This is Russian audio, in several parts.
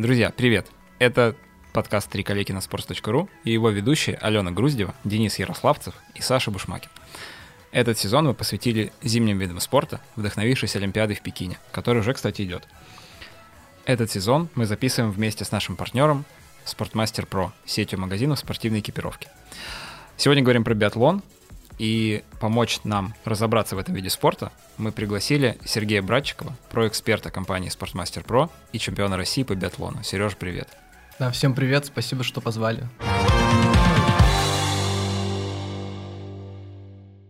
Друзья, привет! Это подкаст «Три коллеги на sports.ru» и его ведущие Алена Груздева, Денис Ярославцев и Саша Бушмакин. Этот сезон мы посвятили зимним видам спорта, вдохновившись Олимпиадой в Пекине, который уже, кстати, идет. Этот сезон мы записываем вместе с нашим партнером Спортмастер Про, сетью магазинов спортивной экипировки. Сегодня говорим про биатлон, и помочь нам разобраться в этом виде спорта мы пригласили Сергея Братчикова, про-эксперта компании Спортмастер Про и чемпиона России по биатлону. Сереж, привет. Да, всем привет, спасибо, что позвали.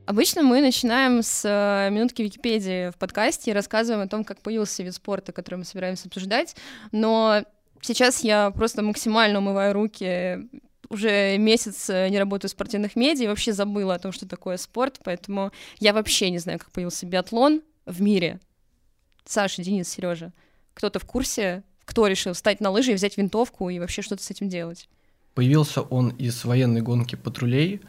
Обычно мы начинаем с э, минутки Википедии в подкасте и рассказываем о том, как появился вид спорта, который мы собираемся обсуждать, но сейчас я просто максимально умываю руки уже месяц э, не работаю в спортивных медиа и вообще забыла о том, что такое спорт, поэтому я вообще не знаю, как появился биатлон в мире. Саша, Денис, Сережа, кто-то в курсе, кто решил встать на лыжи и взять винтовку и вообще что-то с этим делать? Появился он из военной гонки патрулей,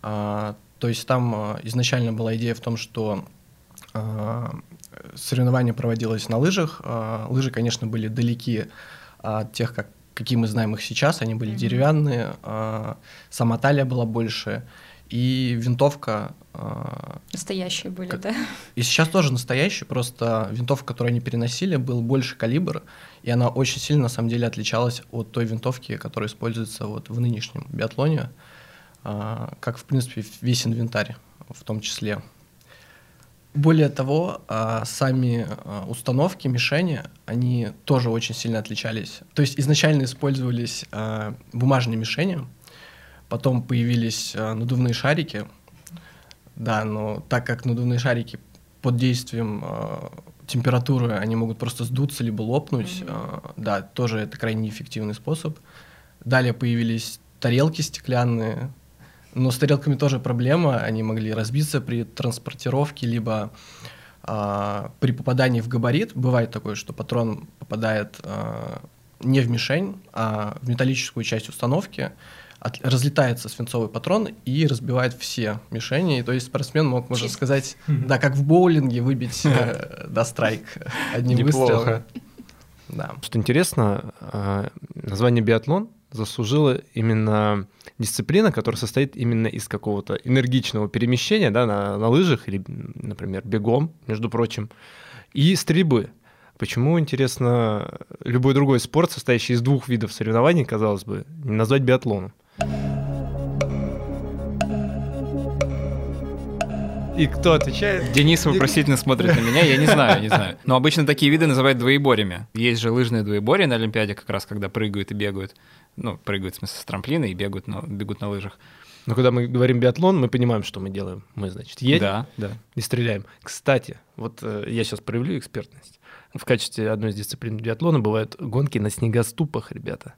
а, то есть там а, изначально была идея в том, что а, соревнование проводилось на лыжах. Лыжи, конечно, были далеки от тех, как какие мы знаем их сейчас, они были mm-hmm. деревянные, э, сама талия была больше, и винтовка... Э, настоящие были, как, да? И сейчас тоже настоящие, просто винтовка, которую они переносили, был больше калибр, и она очень сильно, на самом деле, отличалась от той винтовки, которая используется вот в нынешнем биатлоне, э, как, в принципе, весь инвентарь в том числе. Более того, а, сами а, установки, мишени, они тоже очень сильно отличались. То есть изначально использовались а, бумажные мишени, потом появились надувные шарики. Да, но так как надувные шарики под действием температуры, они могут просто сдуться либо лопнуть, mm-hmm. да, тоже это крайне эффективный способ. Далее появились тарелки стеклянные, но с тарелками тоже проблема, они могли разбиться при транспортировке, либо а, при попадании в габарит. Бывает такое, что патрон попадает а, не в мишень, а в металлическую часть установки, от, разлетается свинцовый патрон и разбивает все мишени. И, то есть спортсмен мог, можно Чисто. сказать, да, как в боулинге выбить э, до страйк одним выстрелом. Да. Что интересно, а, название биатлон заслужила именно дисциплина, которая состоит именно из какого-то энергичного перемещения да, на, на лыжах или, например, бегом, между прочим, и стрельбы. Почему, интересно, любой другой спорт, состоящий из двух видов соревнований, казалось бы, не назвать биатлоном? И кто отвечает? Денис вопросительно смотрит на меня, я не знаю, не знаю. Но обычно такие виды называют двоеборьями. Есть же лыжные двоеборья на Олимпиаде, как раз когда прыгают и бегают. Ну, прыгают, в смысле, с трамплина и бегают, но бегут на лыжах. Но когда мы говорим биатлон, мы понимаем, что мы делаем. Мы, значит, едем да, да. и стреляем. Кстати, вот э, я сейчас проявлю экспертность. В качестве одной из дисциплин биатлона бывают гонки на снегоступах, ребята.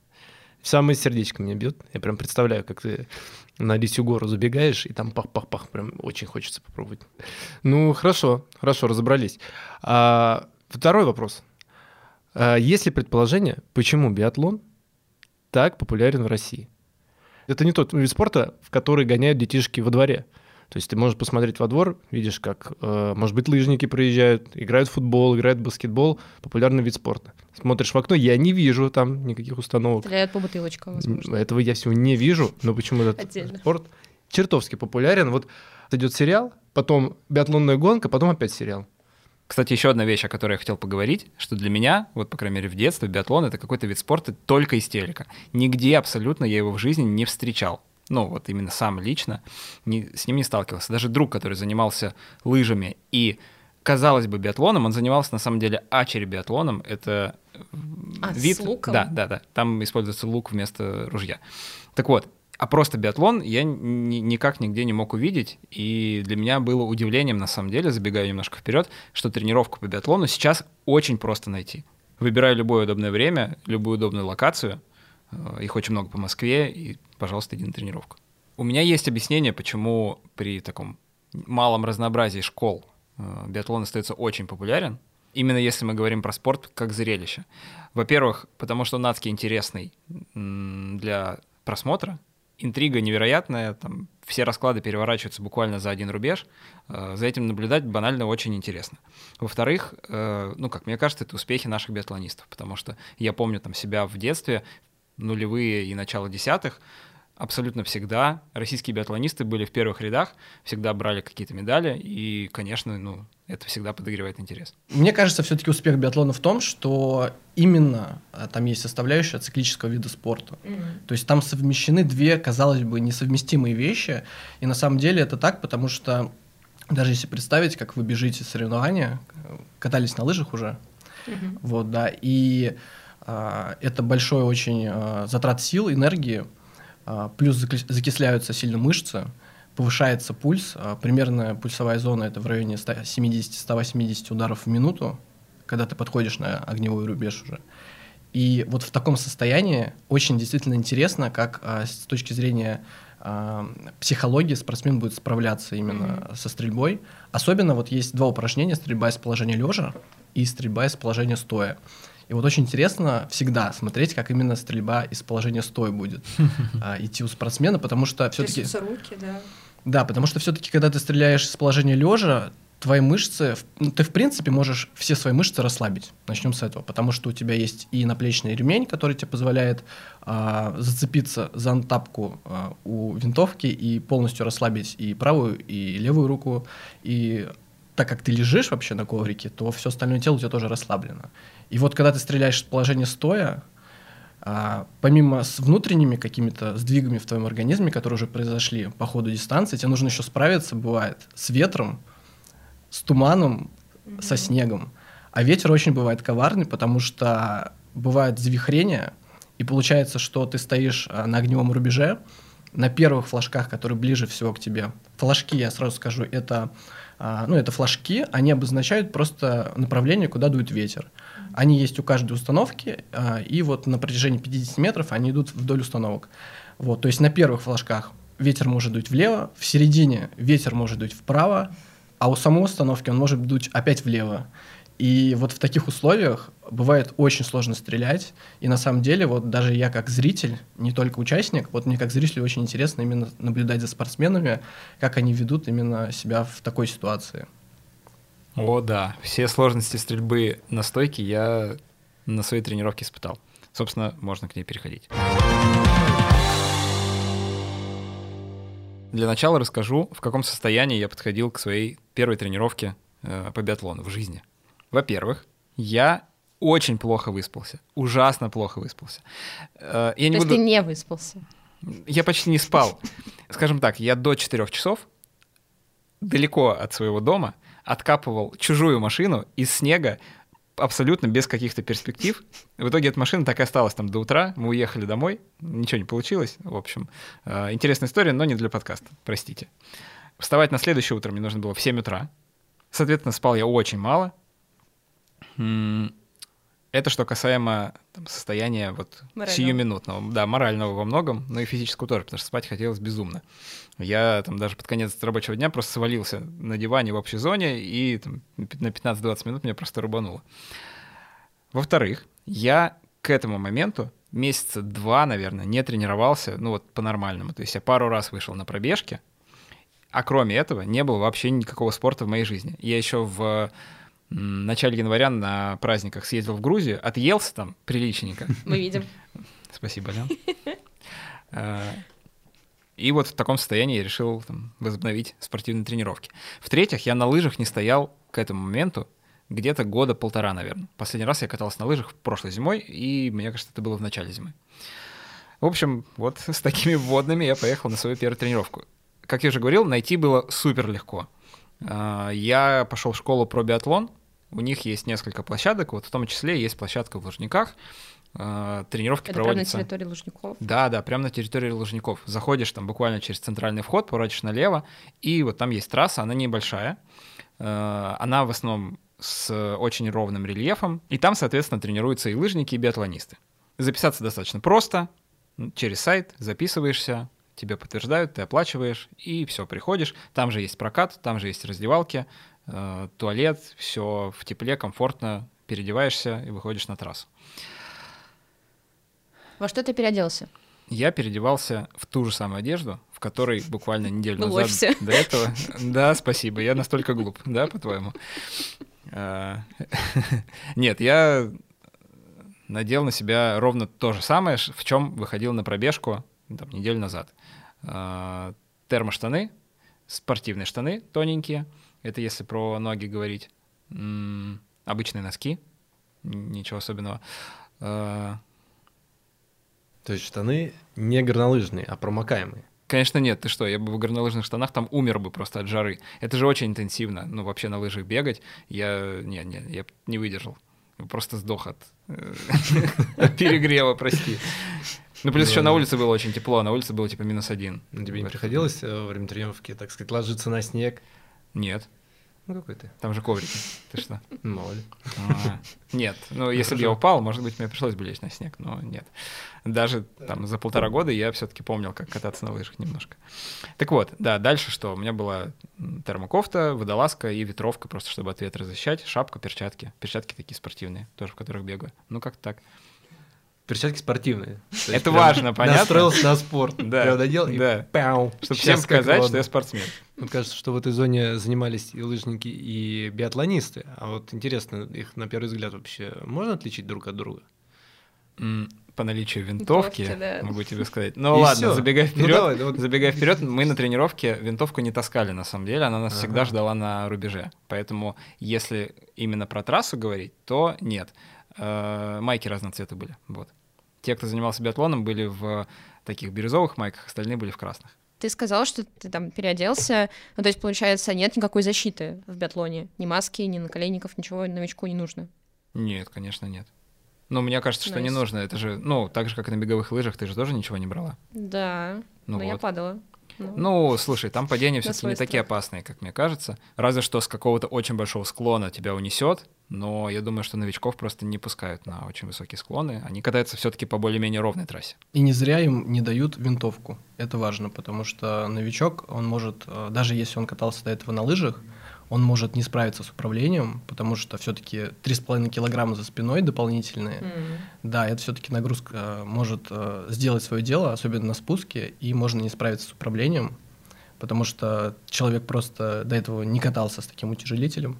Самое сердечко меня бьет. Я прям представляю, как ты на Лисью гору забегаешь, и там пах-пах-пах, прям очень хочется попробовать. Ну, хорошо, хорошо, разобрались. А, второй вопрос. А, есть ли предположение, почему биатлон так популярен в России? Это не тот вид спорта, в который гоняют детишки во дворе. То есть ты можешь посмотреть во двор, видишь, как, э, может быть, лыжники проезжают, играют в футбол, играют в баскетбол, популярный вид спорта. Смотришь в окно, я не вижу там никаких установок. Стреляют по бутылочкам, возможно. Этого я всего не вижу, но почему этот Отдельно. спорт чертовски популярен. Вот идет сериал, потом биатлонная гонка, потом опять сериал. Кстати, еще одна вещь, о которой я хотел поговорить, что для меня, вот, по крайней мере, в детстве биатлон — это какой-то вид спорта только из телека. Нигде абсолютно я его в жизни не встречал ну вот именно сам лично, не, с ним не сталкивался. Даже друг, который занимался лыжами и, казалось бы, биатлоном, он занимался на самом деле ачери-биатлоном. Это а, вид... С луком? Да, да, да. Там используется лук вместо ружья. Так вот, а просто биатлон я ни, никак нигде не мог увидеть, и для меня было удивлением, на самом деле, забегая немножко вперед, что тренировку по биатлону сейчас очень просто найти. Выбираю любое удобное время, любую удобную локацию, э, их очень много по Москве, и пожалуйста, иди на тренировку. У меня есть объяснение, почему при таком малом разнообразии школ э, биатлон остается очень популярен, именно если мы говорим про спорт как зрелище. Во-первых, потому что он интересный для просмотра, интрига невероятная, там все расклады переворачиваются буквально за один рубеж. Э, за этим наблюдать банально очень интересно. Во-вторых, э, ну, как мне кажется, это успехи наших биатлонистов, потому что я помню там себя в детстве, нулевые и начало десятых, абсолютно всегда российские биатлонисты были в первых рядах, всегда брали какие-то медали, и, конечно, ну, это всегда подогревает интерес. Мне кажется, все-таки успех биатлона в том, что именно а, там есть составляющая циклического вида спорта. Mm-hmm. То есть там совмещены две, казалось бы, несовместимые вещи, и на самом деле это так, потому что даже если представить, как вы бежите соревнования, катались на лыжах уже, mm-hmm. вот, да, и а, это большой очень а, затрат сил, энергии, плюс закисляются сильно мышцы, повышается пульс, а, примерно пульсовая зона это в районе 170-180 ударов в минуту, когда ты подходишь на огневой рубеж уже. И вот в таком состоянии очень действительно интересно, как а, с точки зрения психологии спортсмен будет справляться именно mm-hmm. со стрельбой. Особенно вот есть два упражнения: стрельба из положения лежа и стрельба из положения стоя. И вот очень интересно всегда смотреть, как именно стрельба из положения стоя будет а, идти у спортсмена, потому что все-таки... руки, да. Да, потому что все-таки, когда ты стреляешь из положения лежа, твои мышцы, ну, ты в принципе можешь все свои мышцы расслабить. Начнем с этого, потому что у тебя есть и наплечный ремень, который тебе позволяет а, зацепиться за антапку а, у винтовки и полностью расслабить и правую, и левую руку, и так как ты лежишь вообще на коврике, то все остальное тело у тебя тоже расслаблено. И вот когда ты стреляешь в положение стоя, а, помимо с внутренними какими-то сдвигами в твоем организме, которые уже произошли по ходу дистанции, тебе нужно еще справиться, бывает, с ветром, с туманом, mm-hmm. со снегом. А ветер очень бывает коварный, потому что бывает завихрение, и получается, что ты стоишь а, на огневом рубеже, на первых флажках, которые ближе всего к тебе. Флажки, я сразу скажу, это, а, ну, это флажки, они обозначают просто направление, куда дует ветер. Они есть у каждой установки, а, и вот на протяжении 50 метров они идут вдоль установок. Вот, то есть на первых флажках ветер может дуть влево, в середине ветер может дуть вправо, а у самой установки он может дуть опять влево. И вот в таких условиях бывает очень сложно стрелять. И на самом деле, вот даже я как зритель, не только участник, вот мне как зрителю очень интересно именно наблюдать за спортсменами, как они ведут именно себя в такой ситуации. О, да. Все сложности стрельбы на стойке я на своей тренировке испытал. Собственно, можно к ней переходить. Для начала расскажу, в каком состоянии я подходил к своей первой тренировке э, по биатлону в жизни. Во-первых, я очень плохо выспался, ужасно плохо выспался. Э, я не То буду... есть ты не выспался? Я почти не спал. Скажем так, я до 4 часов далеко от своего дома откапывал чужую машину из снега, абсолютно без каких-то перспектив. В итоге эта машина так и осталась там до утра. Мы уехали домой, ничего не получилось. В общем, э, интересная история, но не для подкаста, простите. Вставать на следующее утро мне нужно было в 7 утра. Соответственно, спал я очень мало. Это что касаемо там, состояния вот морального. сиюминутного, да, морального во многом, но и физического тоже, потому что спать хотелось безумно. Я там даже под конец рабочего дня просто свалился на диване в общей зоне, и там, на 15-20 минут меня просто рубануло. Во-вторых, я к этому моменту месяца два, наверное, не тренировался, ну вот по-нормальному. То есть я пару раз вышел на пробежки, а кроме этого не было вообще никакого спорта в моей жизни. Я еще в начале января на праздниках съездил в Грузию, отъелся там приличненько. Мы видим. Спасибо, да. А, и вот в таком состоянии я решил там, возобновить спортивные тренировки. В-третьих, я на лыжах не стоял к этому моменту где-то года полтора, наверное. Последний раз я катался на лыжах прошлой зимой, и мне кажется, это было в начале зимы. В общем, вот с такими вводными я поехал на свою первую тренировку. Как я уже говорил, найти было супер легко. А, я пошел в школу про биатлон. У них есть несколько площадок, вот в том числе есть площадка в Лужниках. А, тренировки Это проводятся. прямо на территории Лужников? Да, да, прямо на территории Лужников. Заходишь там буквально через центральный вход, поворачиваешь налево, и вот там есть трасса, она небольшая. А, она в основном с очень ровным рельефом, и там, соответственно, тренируются и лыжники, и биатлонисты. Записаться достаточно просто, через сайт записываешься, тебе подтверждают, ты оплачиваешь, и все, приходишь. Там же есть прокат, там же есть раздевалки, э, туалет, все в тепле, комфортно, переодеваешься и выходишь на трассу. Во что ты переоделся? я переодевался в ту же самую одежду, в которой буквально неделю Ну, назад ловься. до этого. Да, спасибо, я настолько глуп, да, по-твоему? А, Нет, я надел на себя ровно то же самое, в чем выходил на пробежку там, неделю назад. А, Термоштаны, спортивные штаны тоненькие, это если про ноги говорить. М, Обычные носки, ничего особенного. А, То есть штаны не горнолыжные, а промокаемые. Конечно, нет, ты что, я бы в горнолыжных штанах там умер бы просто от жары. Это же очень интенсивно, ну, вообще на лыжах бегать. Я, не, не, я не выдержал. Просто сдох от э, от перегрева, прости. Ну, плюс еще на улице было очень тепло, на улице было типа минус один. Ну, Тебе не приходилось э, во время тренировки, так сказать, ложиться на снег? Нет, Ну, какой ты? там же коврики. Ты что? Мало ли. А, Нет, ну если бы я упал, может быть, мне пришлось бы лечь на снег, но нет. Даже там за полтора года я все-таки помнил, как кататься на лыжах немножко. Так вот, да, дальше что? У меня была термокофта, водолазка и ветровка, просто чтобы от ветра защищать, шапка, перчатки. Перчатки такие спортивные, тоже в которых бегаю. Ну, как так. Перчатки спортивные. Это прям важно, понятно? Настроился на спорт. Да, Прям надел и да. пяу. Чтобы всем сказать, что я спортсмен. Вот кажется, что в этой зоне занимались и лыжники, и биатлонисты. А вот интересно, их на первый взгляд вообще можно отличить друг от друга? По наличию винтовки, Винтовки, да. могу тебе сказать. Ну И ладно, всё. забегая Ну вперед, давай, вот. забегая вперед, мы на тренировке винтовку не таскали на самом деле, она нас Ага. всегда ждала на рубеже. Поэтому, если именно про трассу говорить, то нет. Э, Майки разного цвета были. Вот. Те, кто занимался биатлоном, были в таких бирюзовых майках, остальные были в красных. Ты сказал, что ты там переоделся. Ну, то есть, получается, нет никакой защиты в биатлоне. Ни маски, ни наколенников, ничего новичку не нужно. Нет, конечно, нет. Ну, мне кажется, что не Найс. нужно. Это же, ну, так же, как и на беговых лыжах, ты же тоже ничего не брала. Да, Ну но я вот. падала. Ну, Ну, слушай, там падения все-таки не такие опасные, как мне кажется. Разве что с какого-то очень большого склона тебя унесет. Но я думаю, что новичков просто не пускают на очень высокие склоны. Они катаются все-таки по более-менее ровной трассе. И не зря им не дают винтовку. Это важно, потому что новичок, он может, э, даже если он катался до этого на лыжах, он может не справиться с управлением, потому что все-таки 3,5 килограмма за спиной дополнительные. м. Да, это все-таки нагрузка э, может э, сделать свое дело, особенно на спуске, и можно не справиться с управлением, потому что человек просто до этого не катался с таким утяжелителем,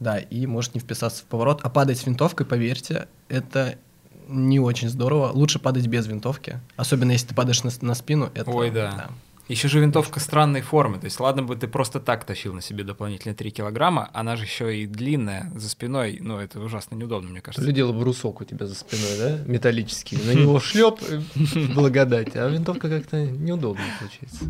да, и может не вписаться в поворот. А падать с винтовкой, поверьте, это не очень здорово. Лучше падать без винтовки, особенно если ты падаешь на, на спину. Это, Ой, да. Еще же винтовка странной формы. То есть, ладно бы ты просто так тащил на себе дополнительные 3 килограмма, она же еще и длинная за спиной. Ну, это ужасно неудобно, мне кажется. ли дело брусок у тебя за спиной, да? Металлический. На него шлеп благодать, а винтовка как-то неудобно получается.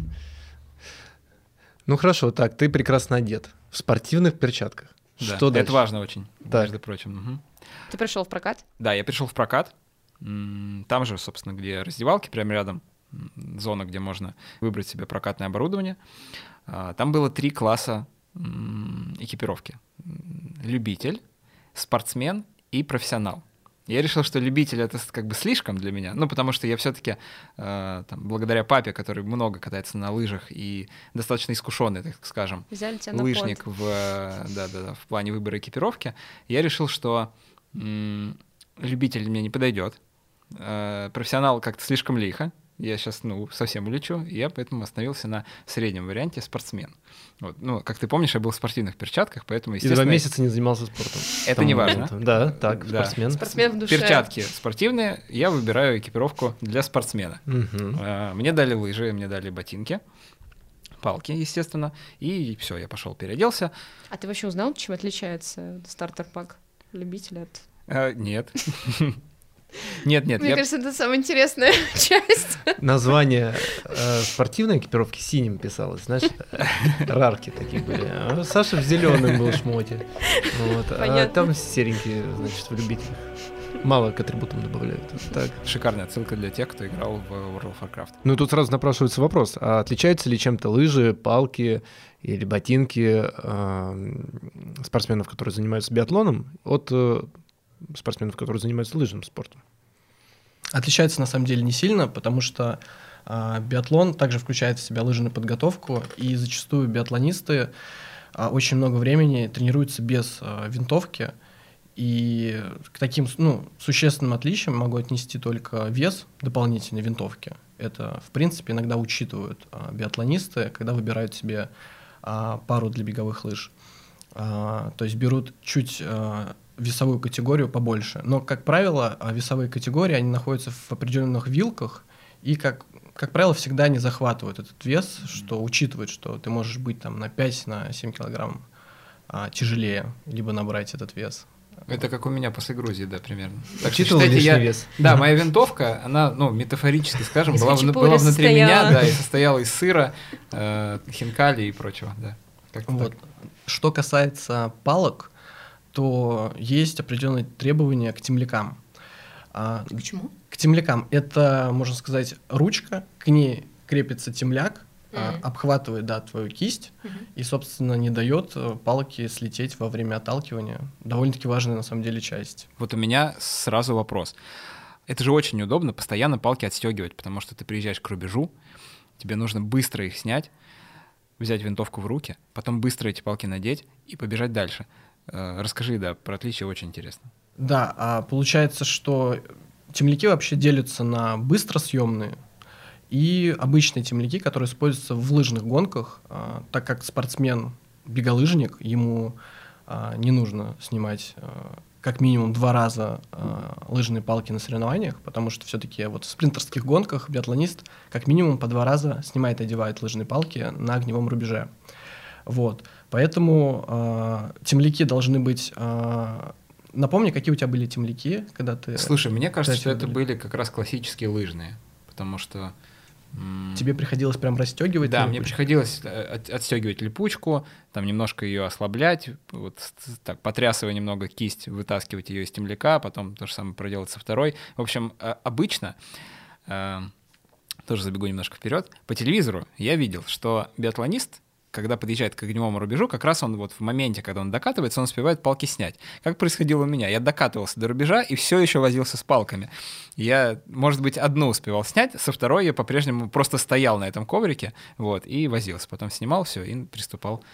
Ну хорошо, так, ты прекрасно одет. В спортивных перчатках. Да, Что дальше? Это важно очень, Так. между прочим. Мгм. Ты пришел в прокат? Да, я пришел в прокат. Там же, собственно, где раздевалки, прямо рядом, зона, где можно выбрать себе прокатное оборудование. А, Там было три класса экипировки. Любитель, спортсмен и профессионал. Я решил, что любитель это как бы слишком для меня, ну потому что я все-таки благодаря папе, который много катается на лыжах и достаточно искушенный, так скажем, лыжник в, э, да, да, да, в плане выбора экипировки, я решил, что м, любитель мне не подойдет. Э, профессионал как-то слишком лихо. Я сейчас, ну, совсем улечу, и я поэтому остановился на среднем варианте спортсмен. Вот. Ну, как ты помнишь, я был в спортивных перчатках, поэтому, И два естественно, месяца не занимался спортом. Это не важно. Да, так, Да. спортсмен. Спортсмен в душе. перчатки спортивные, я выбираю экипировку для спортсмена. Э, Мне дали лыжи, мне дали ботинки, палки, естественно, и все, я пошел, переоделся. А ты вообще узнал, чем отличается стартер-пак любителя от... Э, Нет. Нет, нет, Мне я кажется, это самая интересная часть. Название э, спортивной экипировки синим писалось, знаешь, рарки такие были. А Саша в зеленом был шмоте. Вот, а там серенькие, значит, в любителях. Мало к атрибутам добавляют. Так. шикарная отсылка для тех, кто играл в World of Warcraft. Ну и тут сразу напрашивается вопрос, а отличаются ли чем-то лыжи, палки или ботинки э, спортсменов, которые занимаются биатлоном, от э, спортсменов, которые занимаются лыжным спортом? Отличается на самом деле не сильно, потому что а, биатлон также включает в себя лыжную подготовку, и зачастую биатлонисты а, очень много времени тренируются без а, винтовки, И к таким ну, существенным отличиям могу отнести только вес дополнительной винтовки. Это, в принципе, иногда учитывают а, биатлонисты, когда выбирают себе а, пару для беговых лыж. А, то есть берут чуть а, весовую категорию побольше. Но, как правило, а, весовые категории, они находятся в определенных вилках, и, как, как правило, всегда не захватывают этот вес, что учитывает, что ты можешь быть там на 5-7 на 7 килограмм а, тяжелее, либо набрать этот вес. Это как у меня после Грузии, да, примерно. Так что, считайте, лишний я... вес. Да, моя винтовка, она, ну, метафорически, скажем, была, была внутри состояла. меня, да, и состояла из сыра, э, хинкали и прочего, да. Как-то Вот. так. Что касается палок, то есть определенные требования к темлякам. А, К чему? К темлякам это, можно сказать, ручка, к ней крепится темляк, Мгм. обхватывает, да, твою кисть и, собственно, не дает э, палке слететь во время отталкивания. Довольно-таки важная, на самом деле, часть. Вот у меня сразу вопрос. Это же очень удобно постоянно палки отстегивать, потому что ты приезжаешь к рубежу, тебе нужно быстро их снять, взять винтовку в руки, потом быстро эти палки надеть и побежать дальше. Э, Расскажи, да, про отличия очень интересно. Да, а получается, что темляки вообще делятся на быстросъемные и обычные темляки, которые используются в лыжных гонках, а, так как спортсмен беголыжник, ему а, не нужно снимать как минимум два раза лыжные палки на соревнованиях, потому что все-таки вот в спринтерских гонках биатлонист как минимум по два раза снимает и одевает лыжные палки на огневом рубеже. Вот. Поэтому э, темляки должны быть. э, напомни, какие у тебя были темляки, когда ты. Слушай, мне кажется, что это были. как раз классические лыжные, потому что... Тебе приходилось прям расстегивать. Да, мне приходилось э, от- отстегивать липучку, там немножко ее ослаблять, вот так потрясывая немного кисть, вытаскивать ее из темляка, потом то же самое проделать со второй. В общем, э, обычно, э, тоже забегу немножко вперед, по телевизору я видел, что биатлонист, когда подъезжает к огневому рубежу, как раз он вот в моменте, когда он докатывается, он успевает палки снять. Как происходило у меня? Я докатывался до рубежа и все еще возился с палками. Я, может быть, одну успевал снять, со второй я по-прежнему просто стоял на этом коврике, вот, и возился. Потом снимал все и приступал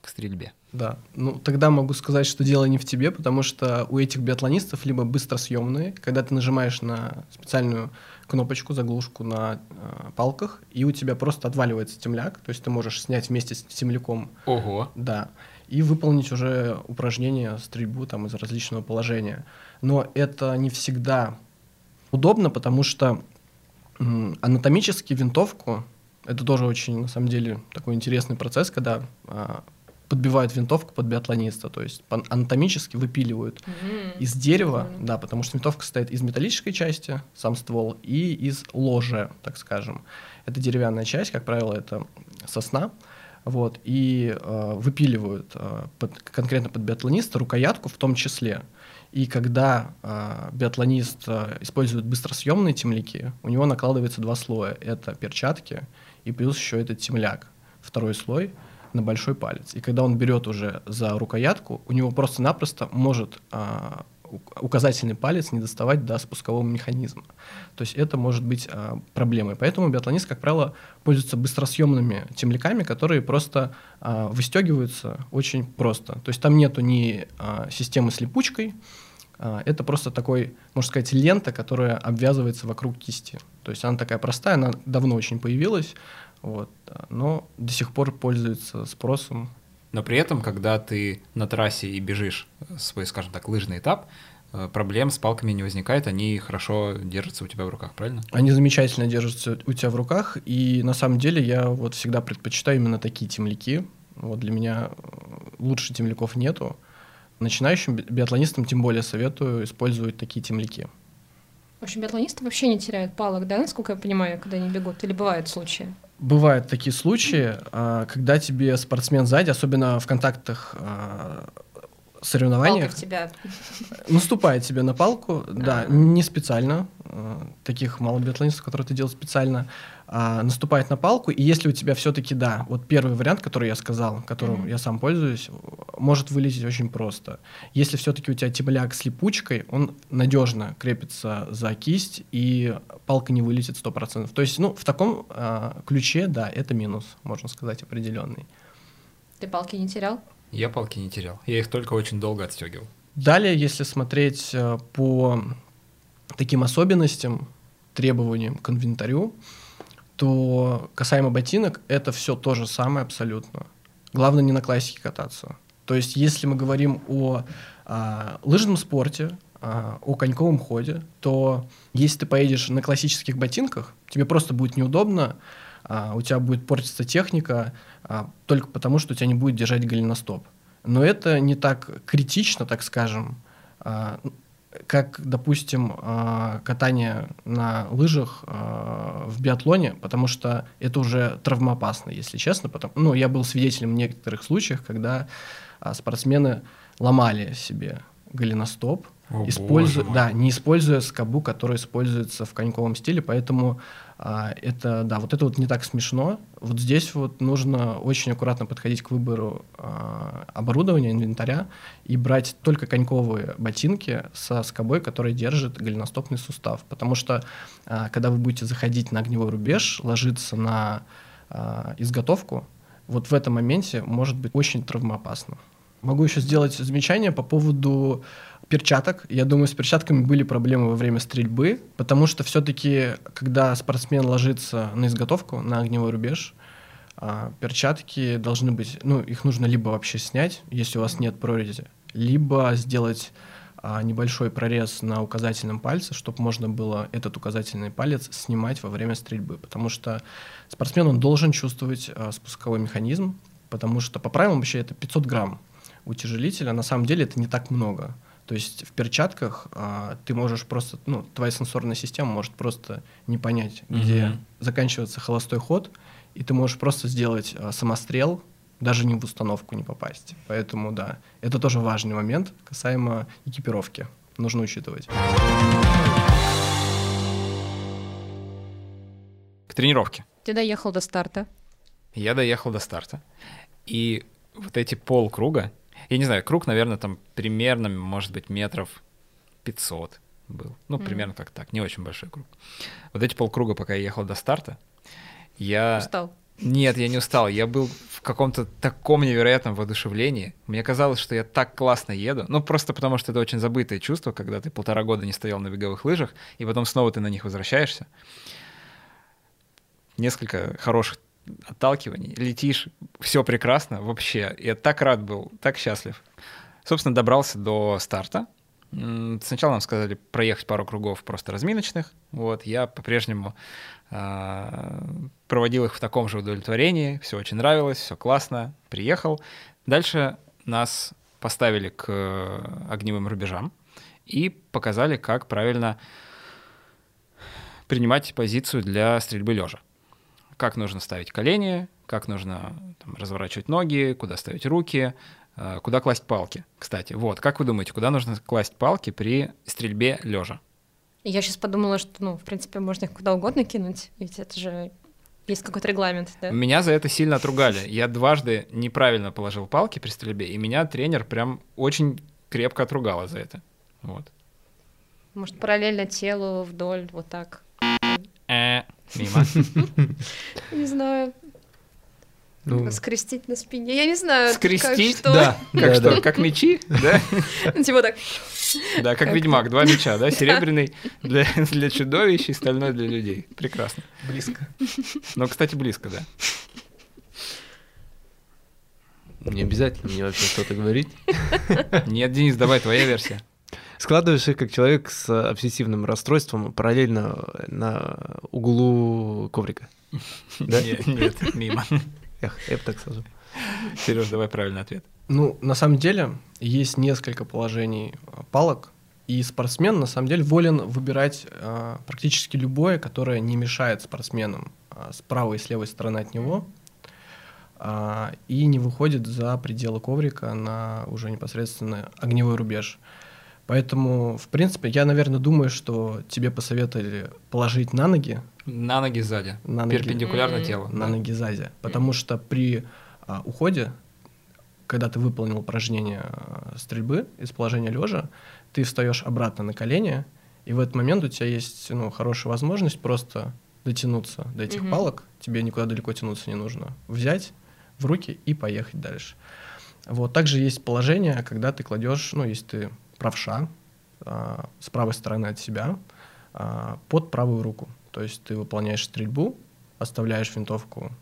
к стрельбе. Да. Ну, тогда могу сказать, что дело не в тебе, потому что у этих биатлонистов либо быстросъемные, когда ты нажимаешь на специальную кнопочку, заглушку на э, палках, и у тебя просто отваливается темляк, то есть ты можешь снять вместе с темляком Ого. Да, и выполнить уже упражнение, стрельбу там из различного положения. Но это не всегда удобно, потому что м, анатомически винтовку, это тоже очень, на самом деле, такой интересный процесс, когда а, подбивают винтовку под биатлониста, то есть анатомически выпиливают из дерева, Прикольно. да, потому что винтовка состоит из металлической части, сам ствол, и из ложа, так скажем. Это деревянная часть, как правило, это сосна, вот, и э, выпиливают э, под- конкретно под биатлониста рукоятку в том числе. И когда э, биатлонист э, использует быстросъемные темляки, у него накладывается два слоя. Это перчатки и плюс еще этот темляк. Второй слой на большой палец. И когда он берет уже за рукоятку, у него просто-напросто может а, указательный палец не доставать до спускового механизма. То есть это может быть а, проблемой. Поэтому биатлонист, как правило, пользуется быстросъемными темляками, которые просто а, выстегиваются очень просто. То есть там нету ни а, системы с липучкой, это просто такой, можно сказать, лента, которая обвязывается вокруг кисти. То есть она такая простая, она давно очень появилась, вот, но до сих пор пользуется спросом. Но при этом, когда ты на трассе и бежишь свой, скажем так, лыжный этап, э, проблем с палками не возникает, они хорошо держатся у тебя в руках, правильно? Они замечательно держатся у тебя в руках, и на самом деле я вот всегда предпочитаю именно такие темляки. Вот для меня э, лучше темляков нету. Начинающим би- биатлонистам тем более советую использовать такие темляки. В общем, биатлонисты вообще не теряют палок, да, насколько я понимаю, когда они бегут? Или бывают случаи? Бывают такие случаи, а, когда тебе спортсмен сзади, особенно в контактах а, Палка соревнованиях, в тебя. наступает тебе на палку, да, не специально, э, таких мало биатлонистов, которые это делают специально, а, наступает на палку, и если у тебя все-таки, да, вот первый вариант, который я сказал, которым Мгм. я сам пользуюсь, может вылететь очень просто. Если все-таки у тебя темляк с липучкой, он надежно крепится за кисть, и палка не вылетит 100%. То есть, ну, в таком а, ключе, да, это минус, можно сказать, определенный. Ты палки не терял? Я палки не терял. Я их только очень долго отстегивал. Далее, если смотреть э, по таким особенностям, требованиям к инвентарю, то касаемо ботинок, это все то же самое абсолютно. Главное не на классике кататься. То есть, если мы говорим о а, лыжном спорте, а, о коньковом ходе, то если ты поедешь на классических ботинках, тебе просто будет неудобно, а, у тебя будет портиться техника а, только потому, что у тебя не будет держать голеностоп. Но это не так критично, так скажем, а, как, допустим, а, катание на лыжах а, в биатлоне, потому что это уже травмоопасно, если честно. Потому, ну, я был свидетелем некоторых случаев, когда а, спортсмены ломали себе голеностоп, О, используя, да, не используя скобу, которая используется в коньковом стиле, поэтому а, это, да, вот это вот не так смешно. Вот здесь вот нужно очень аккуратно подходить к выбору а, оборудования, инвентаря и брать только коньковые ботинки со скобой, которая держит голеностопный сустав, потому что а, когда вы будете заходить на огневой рубеж, ложиться на а, изготовку, вот в этом моменте может быть очень травмоопасно. Могу еще сделать замечание по поводу перчаток. Я думаю, с перчатками были проблемы во время стрельбы, потому что все-таки, когда спортсмен ложится на изготовку, на огневой рубеж, а, перчатки должны быть, ну, их нужно либо вообще снять, если у вас нет прорези, либо сделать а, небольшой прорез на указательном пальце, чтобы можно было этот указательный палец снимать во время стрельбы, потому что спортсмен он должен чувствовать а, спусковой механизм, потому что по правилам вообще это 500 грамм утяжелителя, на самом деле это не так много. То есть в перчатках а, ты можешь просто, ну, твоя сенсорная система может просто не понять, где Мгм. заканчивается холостой ход, и ты можешь просто сделать а, самострел, даже не в установку не попасть. Поэтому, да, это тоже важный момент касаемо экипировки. Нужно учитывать. К тренировке. Ты доехал до старта. Я доехал до старта. И вот эти полкруга, я не знаю, круг, наверное, там примерно, может быть, метров 500 был. Ну, Мгм. примерно как так, не очень большой круг. Вот эти полкруга, пока я ехал до старта, я... Устал. Нет, я не устал. Я был в каком-то таком невероятном воодушевлении. Мне казалось, что я так классно еду. Ну, просто потому что это очень забытое чувство, когда ты полтора года не стоял на беговых лыжах, и потом снова ты на них возвращаешься. Несколько хороших отталкиваний, летишь, все прекрасно вообще. Я так рад был, так счастлив. Собственно, добрался до старта. Сначала нам сказали проехать пару кругов просто разминочных. Вот, я по-прежнему а, проводил их в таком же удовлетворении. Все очень нравилось, все классно. Приехал. Дальше нас поставили к э, огневым рубежам и показали, как правильно принимать позицию для стрельбы лежа. Как нужно ставить колени, как нужно там, разворачивать ноги, куда ставить руки, э, куда класть палки. Кстати, вот, как вы думаете, куда нужно класть палки при стрельбе лежа? Я сейчас подумала, что, ну, в принципе, можно их куда угодно кинуть, ведь это же есть какой-то регламент, да? Меня за это сильно отругали. Я дважды неправильно положил палки при стрельбе, и меня тренер прям очень крепко отругала за это. Вот. Может, параллельно телу, вдоль, вот так. Э, мимо. Не знаю, Ну, скрестить на спине. Я не знаю, Скрестить? как что. да, Как что, как мечи? Да? Ну, Типа так. Да, как Как Ведьмак, два меча, да? Серебряный для, для чудовищ и стальной для людей. Прекрасно. Близко. Но, кстати, близко, да. Не обязательно мне вообще что-то говорить. Нет, Денис, давай, твоя версия. Складываешь их как человек с обсессивным расстройством параллельно на углу коврика. Да? Нет, нет, мимо. Эх, я бы так скажу. Сереж, давай правильный ответ. Ну, на самом деле, есть несколько положений а, палок, и спортсмен, на самом деле, волен выбирать а, практически любое, которое не мешает спортсменам а, с правой и с левой стороны от него, а, и не выходит за пределы коврика на уже непосредственно огневой рубеж. Поэтому, в принципе, я, наверное, думаю, что тебе посоветовали положить на ноги, На ноги сзади. на ноги, Перпендикулярно Мгм. телу. на да. ноги сзади. Потому что при а, уходе, когда ты выполнил упражнение а, стрельбы из положения лежа, ты встаешь обратно на колени, и в этот момент у тебя есть ну, хорошая возможность просто дотянуться до этих Мгм. палок, тебе никуда далеко тянуться не нужно, взять в руки и поехать дальше. Вот также есть положение, когда ты кладешь, ну, если ты правша а, с правой стороны от себя а, под правую руку. То есть ты выполняешь стрельбу, оставляешь винтовку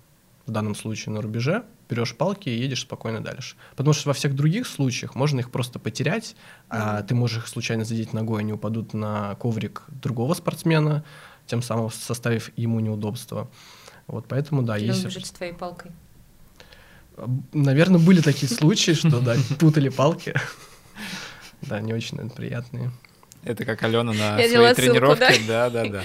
в данном случае на рубеже, берешь палки и едешь спокойно дальше. Потому что во всех других случаях можно их просто потерять, а ты можешь их случайно задеть ногой, они упадут на коврик другого спортсмена, тем самым составив ему неудобство. Вот поэтому, да, есть... он бежит с твоей палкой. Наверное, были такие случаи, что, да, путали палки. Да, не очень, наверное, приятные. Это как Алена на Я своей делала ссылку, тренировке, да, да, да.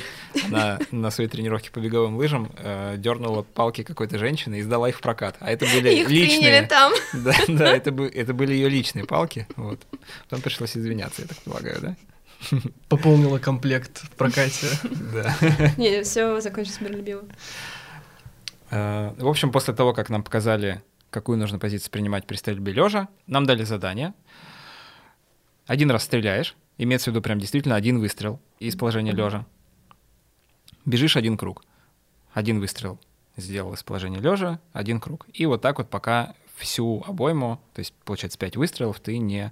На, на своей тренировке по беговым лыжам э, дернула палки какой-то женщины и сдала их в прокат. А это были Их личные. там. Да, да, это, это были ее личные палки. Вот. Потом пришлось извиняться, я так полагаю, да? Пополнила комплект в прокате. Да. Не, все закончилось миролюбиво. Э, В общем, после того, как нам показали, какую нужно позицию принимать при стрельбе лежа, нам дали задание. Один раз стреляешь, имеется в виду прям действительно один выстрел из положения лежа. Бежишь один круг. Один выстрел сделал из положения лежа, один круг. И вот так вот пока всю обойму, то есть получается 5 выстрелов, ты не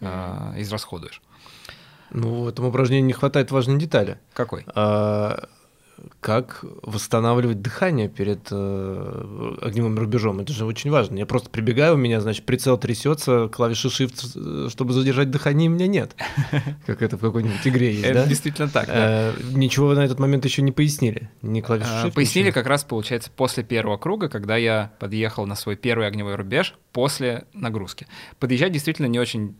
э, израсходуешь. Ну, в этом упражнении не хватает важной детали. Какой? А, как восстанавливать дыхание перед э, огневым рубежом? Это же очень важно. Я просто прибегаю, у меня, значит, прицел трясется, клавиши Shift, э, чтобы задержать дыхание, у меня нет. Как это в какой-нибудь игре есть, Это да? действительно так. Э, Ничего на этот момент еще не пояснили. Ни клавиши А, Shift, Пояснили как раз, получается, после первого круга, когда я подъехал на свой первый огневой рубеж после нагрузки. Подъезжать действительно не очень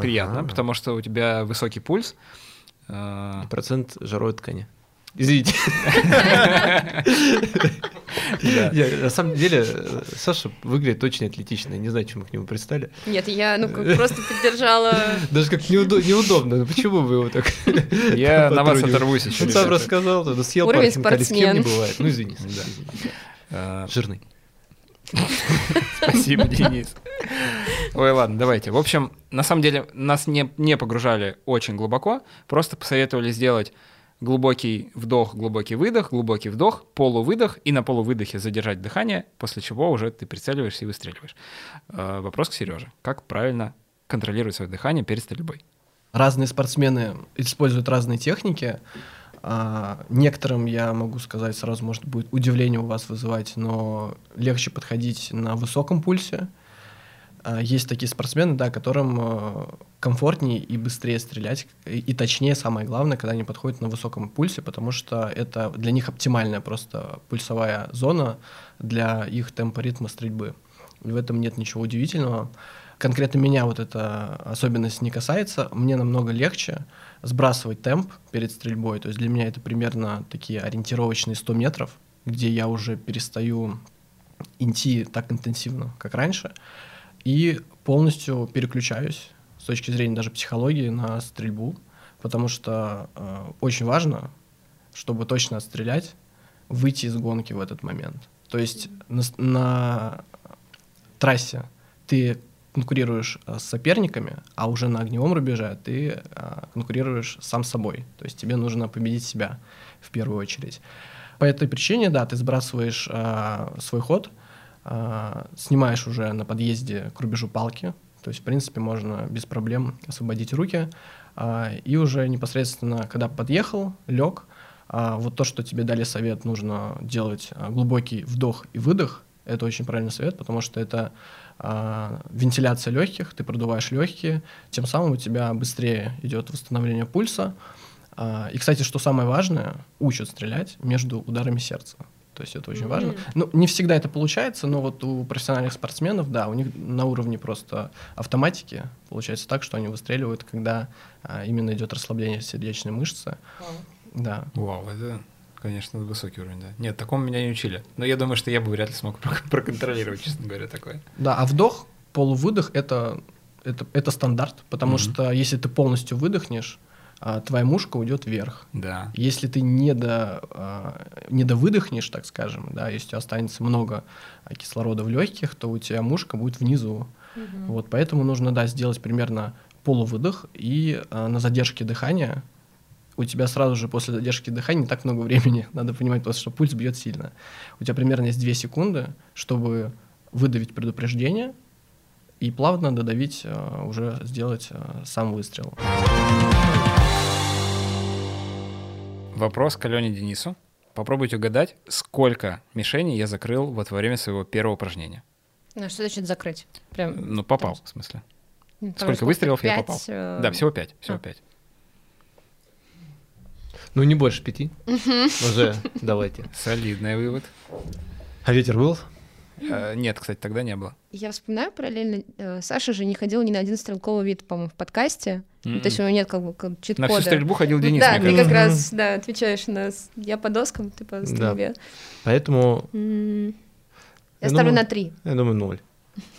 приятно, потому что у тебя высокий пульс. э, Процент жировой ткани. Извините. Да. Я, На самом деле, Саша выглядит очень атлетично. Я не знаю, чем мы к нему пристали. Нет, я ну как просто поддержала. Даже как неудо- неудобно. Ну Почему вы его так... Я на вас оторвусь еще. Он сам рассказал, да, съел Уровень пару хинкали, с кем не спортсмен. бывает. Ну, извини. Э, Жирный. Спасибо, Денис. Ой, ладно, давайте. В общем, на самом деле нас не, не погружали очень глубоко, просто посоветовали сделать глубокий вдох, глубокий выдох, глубокий вдох, полувыдох и на полувыдохе задержать дыхание, после чего уже ты прицеливаешься и выстреливаешь. Э, Вопрос к Сереже. Как правильно контролировать свое дыхание перед стрельбой? Разные спортсмены используют разные техники. А, некоторым, я могу сказать, сразу может будет удивление у вас вызывать, но легче подходить на высоком пульсе. А, есть такие спортсмены, да, которым э, комфортнее и быстрее стрелять, и, и точнее, самое главное, когда они подходят на высоком пульсе, потому что это для них оптимальная просто пульсовая зона для их темпа ритма стрельбы. И в этом нет ничего удивительного. Конкретно меня вот эта особенность не касается. Мне намного легче сбрасывать темп перед стрельбой. То есть для меня это примерно такие ориентировочные 100 метров, где я уже перестаю идти так интенсивно, как раньше, и полностью переключаюсь с точки зрения даже психологии на стрельбу, потому что э, очень важно, чтобы точно отстрелять, выйти из гонки в этот момент. То есть на, на трассе ты конкурируешь э, с соперниками, а уже на огневом рубеже ты э, конкурируешь сам с собой. То есть тебе нужно победить себя в первую очередь. По этой причине, да, ты сбрасываешь э, свой ход, снимаешь уже на подъезде к рубежу палки, то есть, в принципе, можно без проблем освободить руки, а, и уже непосредственно, когда подъехал, лег, а, вот то, что тебе дали совет, нужно делать а, глубокий вдох и выдох, это очень правильный совет, потому что это а, вентиляция легких, ты продуваешь легкие, тем самым у тебя быстрее идет восстановление пульса. А, и, кстати, что самое важное, учат стрелять между ударами сердца. То есть это очень важно. Ну, не всегда это получается, но вот у профессиональных спортсменов, да, у них на уровне просто автоматики получается так, что они выстреливают, когда а, именно идет расслабление сердечной мышцы. Да. Вау, это, конечно, высокий уровень, да. Нет, такому меня не учили. Но я думаю, что я бы вряд ли смог прок- проконтролировать, честно говоря, такое. Да, а вдох, полувыдох это, это, это стандарт, потому Мгм. что если ты полностью выдохнешь, а, твоя мушка уйдет вверх. Да. Если ты не, до, а, не довыдохнешь, так скажем, да, если у тебя останется много кислорода в легких, то у тебя мушка будет внизу. Вот поэтому нужно, да, сделать примерно полувыдох, и а, на задержке дыхания у тебя сразу же после задержки дыхания не так много времени. Надо понимать просто, что пульс бьет сильно. У тебя примерно есть 2 секунды, чтобы выдавить предупреждение и плавно додавить, уже сделать сам выстрел. Вопрос к Алене Денису. Попробуйте угадать, сколько мишеней я закрыл вот во время своего первого упражнения. Ну, что значит закрыть? Прям. Ну, попал, в смысле. ну, там Сколько выстрелов я Пять, попал? э, Да, всего пять, всего а. пять. Ну, не больше пяти. Уже давайте. Солидный вывод. А ветер был? Э, Нет, кстати, тогда не было. Я вспоминаю параллельно, э, Саша же не ходил ни на один стрелковый вид, по-моему, в подкасте. Ну, то есть у него нет как бы как На чит-кода. всю стрельбу ходил Денис, да, ты как раз, да, отвечаешь на... Я по доскам, ты по стрельбе. Поэтому, М, Я Я ставлю думаю- на три. я думаю, ноль.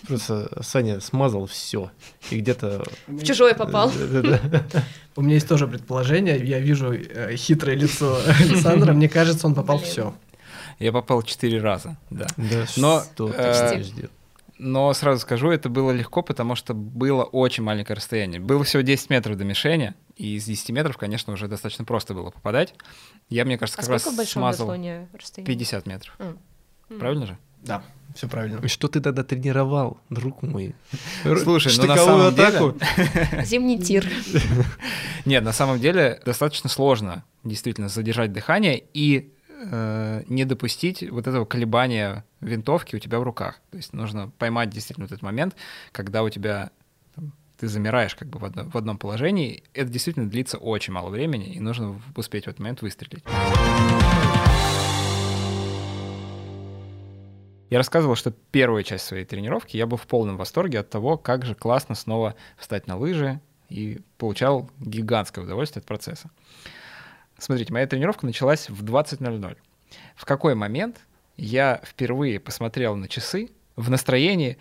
Просто Саня смазал все. И где-то... В чужой попал. У меня есть тоже предположение. Я вижу э, хитрое лицо Александра. Мне кажется, он попал все. Я попал четыре раза, да. Да Но, что ты э? Но сразу скажу, это было легко, потому что было очень маленькое расстояние. Было всего 10 метров до мишени, и из 10 метров, конечно, уже достаточно просто было попадать. Я, мне кажется, А как сколько в раз большом смазал биатлоне расстояние? 50 метров. М. М. Правильно же? Да, все правильно. И Что ты тогда тренировал, друг мой? Слушай, ну на самом атаку? Зимний тир. Нет, на самом деле достаточно сложно действительно задержать дыхание и э, не допустить вот этого колебания винтовки у тебя в руках. То есть нужно поймать действительно этот момент, когда у тебя там, ты замираешь как бы в, одно- в одном положении. Это действительно длится очень мало времени, и нужно успеть в этот момент выстрелить. Я рассказывал, что первую часть своей тренировки я был в полном восторге от того, как же классно снова встать на лыжи и получал гигантское удовольствие от процесса. Смотрите, моя тренировка началась в 20.00. В какой момент я впервые посмотрел на часы в настроении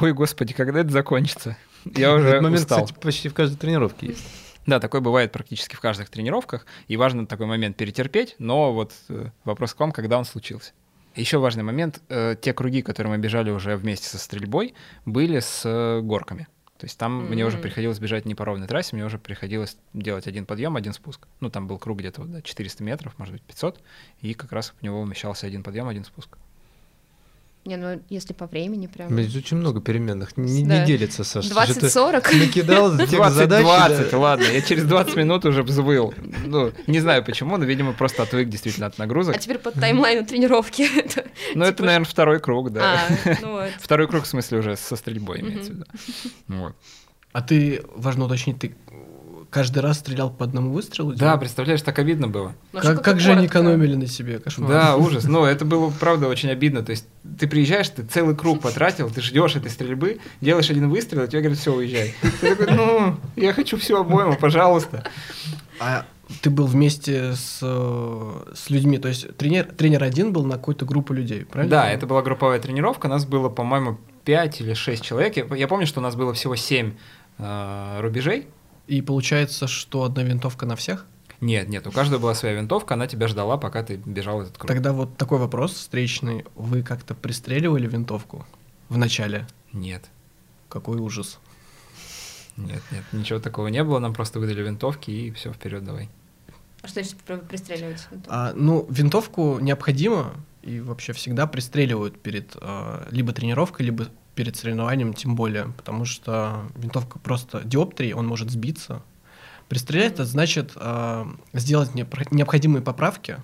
«Ой, господи, когда это закончится?» Я уже Этот момент, устал. кстати, почти в каждой тренировке есть. Да, такое бывает практически в каждых тренировках, и важно такой момент перетерпеть, но вот э, вопрос к вам, когда он случился. Еще важный момент, э, те круги, которые мы бежали уже вместе со стрельбой, были с э, горками. То есть там мне уже приходилось бежать не по ровной трассе, мне уже приходилось делать один подъем, один спуск. Ну, там был круг где-то вот, да, 400 метров, может быть, 500, и как раз в него умещался один подъем, один спуск. Не, ну если по времени прям... Здесь очень много переменных. Не, Да. не делится, Саша. Что-то 20-40. Накидал тех 20, задач. 20, да. ладно, я через 20 минут уже взвыл. Ну, не знаю почему, но, видимо, просто отвык действительно от нагрузок. А теперь по таймлайну тренировки. Это- Ну, это, типа- наверное, второй круг, да. А, ну вот. Второй круг, в смысле, уже со стрельбой имеется в виду. А ты, важно уточнить, ты каждый раз стрелял по одному выстрелу? Да, представляешь, так обидно было. Ну, Как, как же они экономили на себе, кошмар. Да, ужас. Ну, это было, правда, очень обидно. То есть ты приезжаешь, ты целый круг потратил, ты ждешь этой стрельбы, делаешь один выстрел, и тебе говорят, все, уезжай. Ты такой, ну, я хочу всю обойму, пожалуйста. А ты был вместе с, э, с людьми, то есть тренер, тренер один был на какую-то группу людей, правильно? Да, это была групповая тренировка, нас было, по-моему, 5 или 6 человек. Я, я помню, что у нас было всего 7 рубежей. И получается, что одна винтовка на всех? Нет, нет, у каждого была своя винтовка, она тебя ждала, пока ты бежал этот круг. Тогда вот такой вопрос встречный. Вы как-то пристреливали винтовку в начале? Нет, Какой ужас. нет, нет, ничего такого не было, нам просто выдали винтовки и все, вперед давай. А что значит при- пристреливать? А, ну, винтовку необходимо и вообще всегда пристреливают перед э, либо тренировкой, либо перед соревнованием, тем более, потому что винтовка просто диоптрий, он может сбиться. Пристрелять это значит э, сделать необходимые поправки,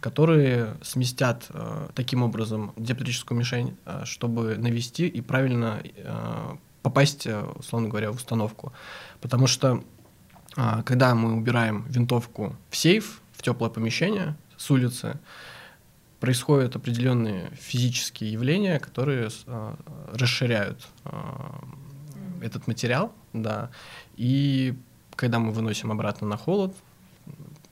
которые сместят э, таким образом диоптрическую мишень, э, чтобы навести и правильно э, попасть, э, условно говоря, в установку. Потому что а, когда мы убираем винтовку в сейф, в теплое помещение с улицы, происходят определенные физические явления, которые а, расширяют а, этот материал, да, и когда мы выносим обратно на холод,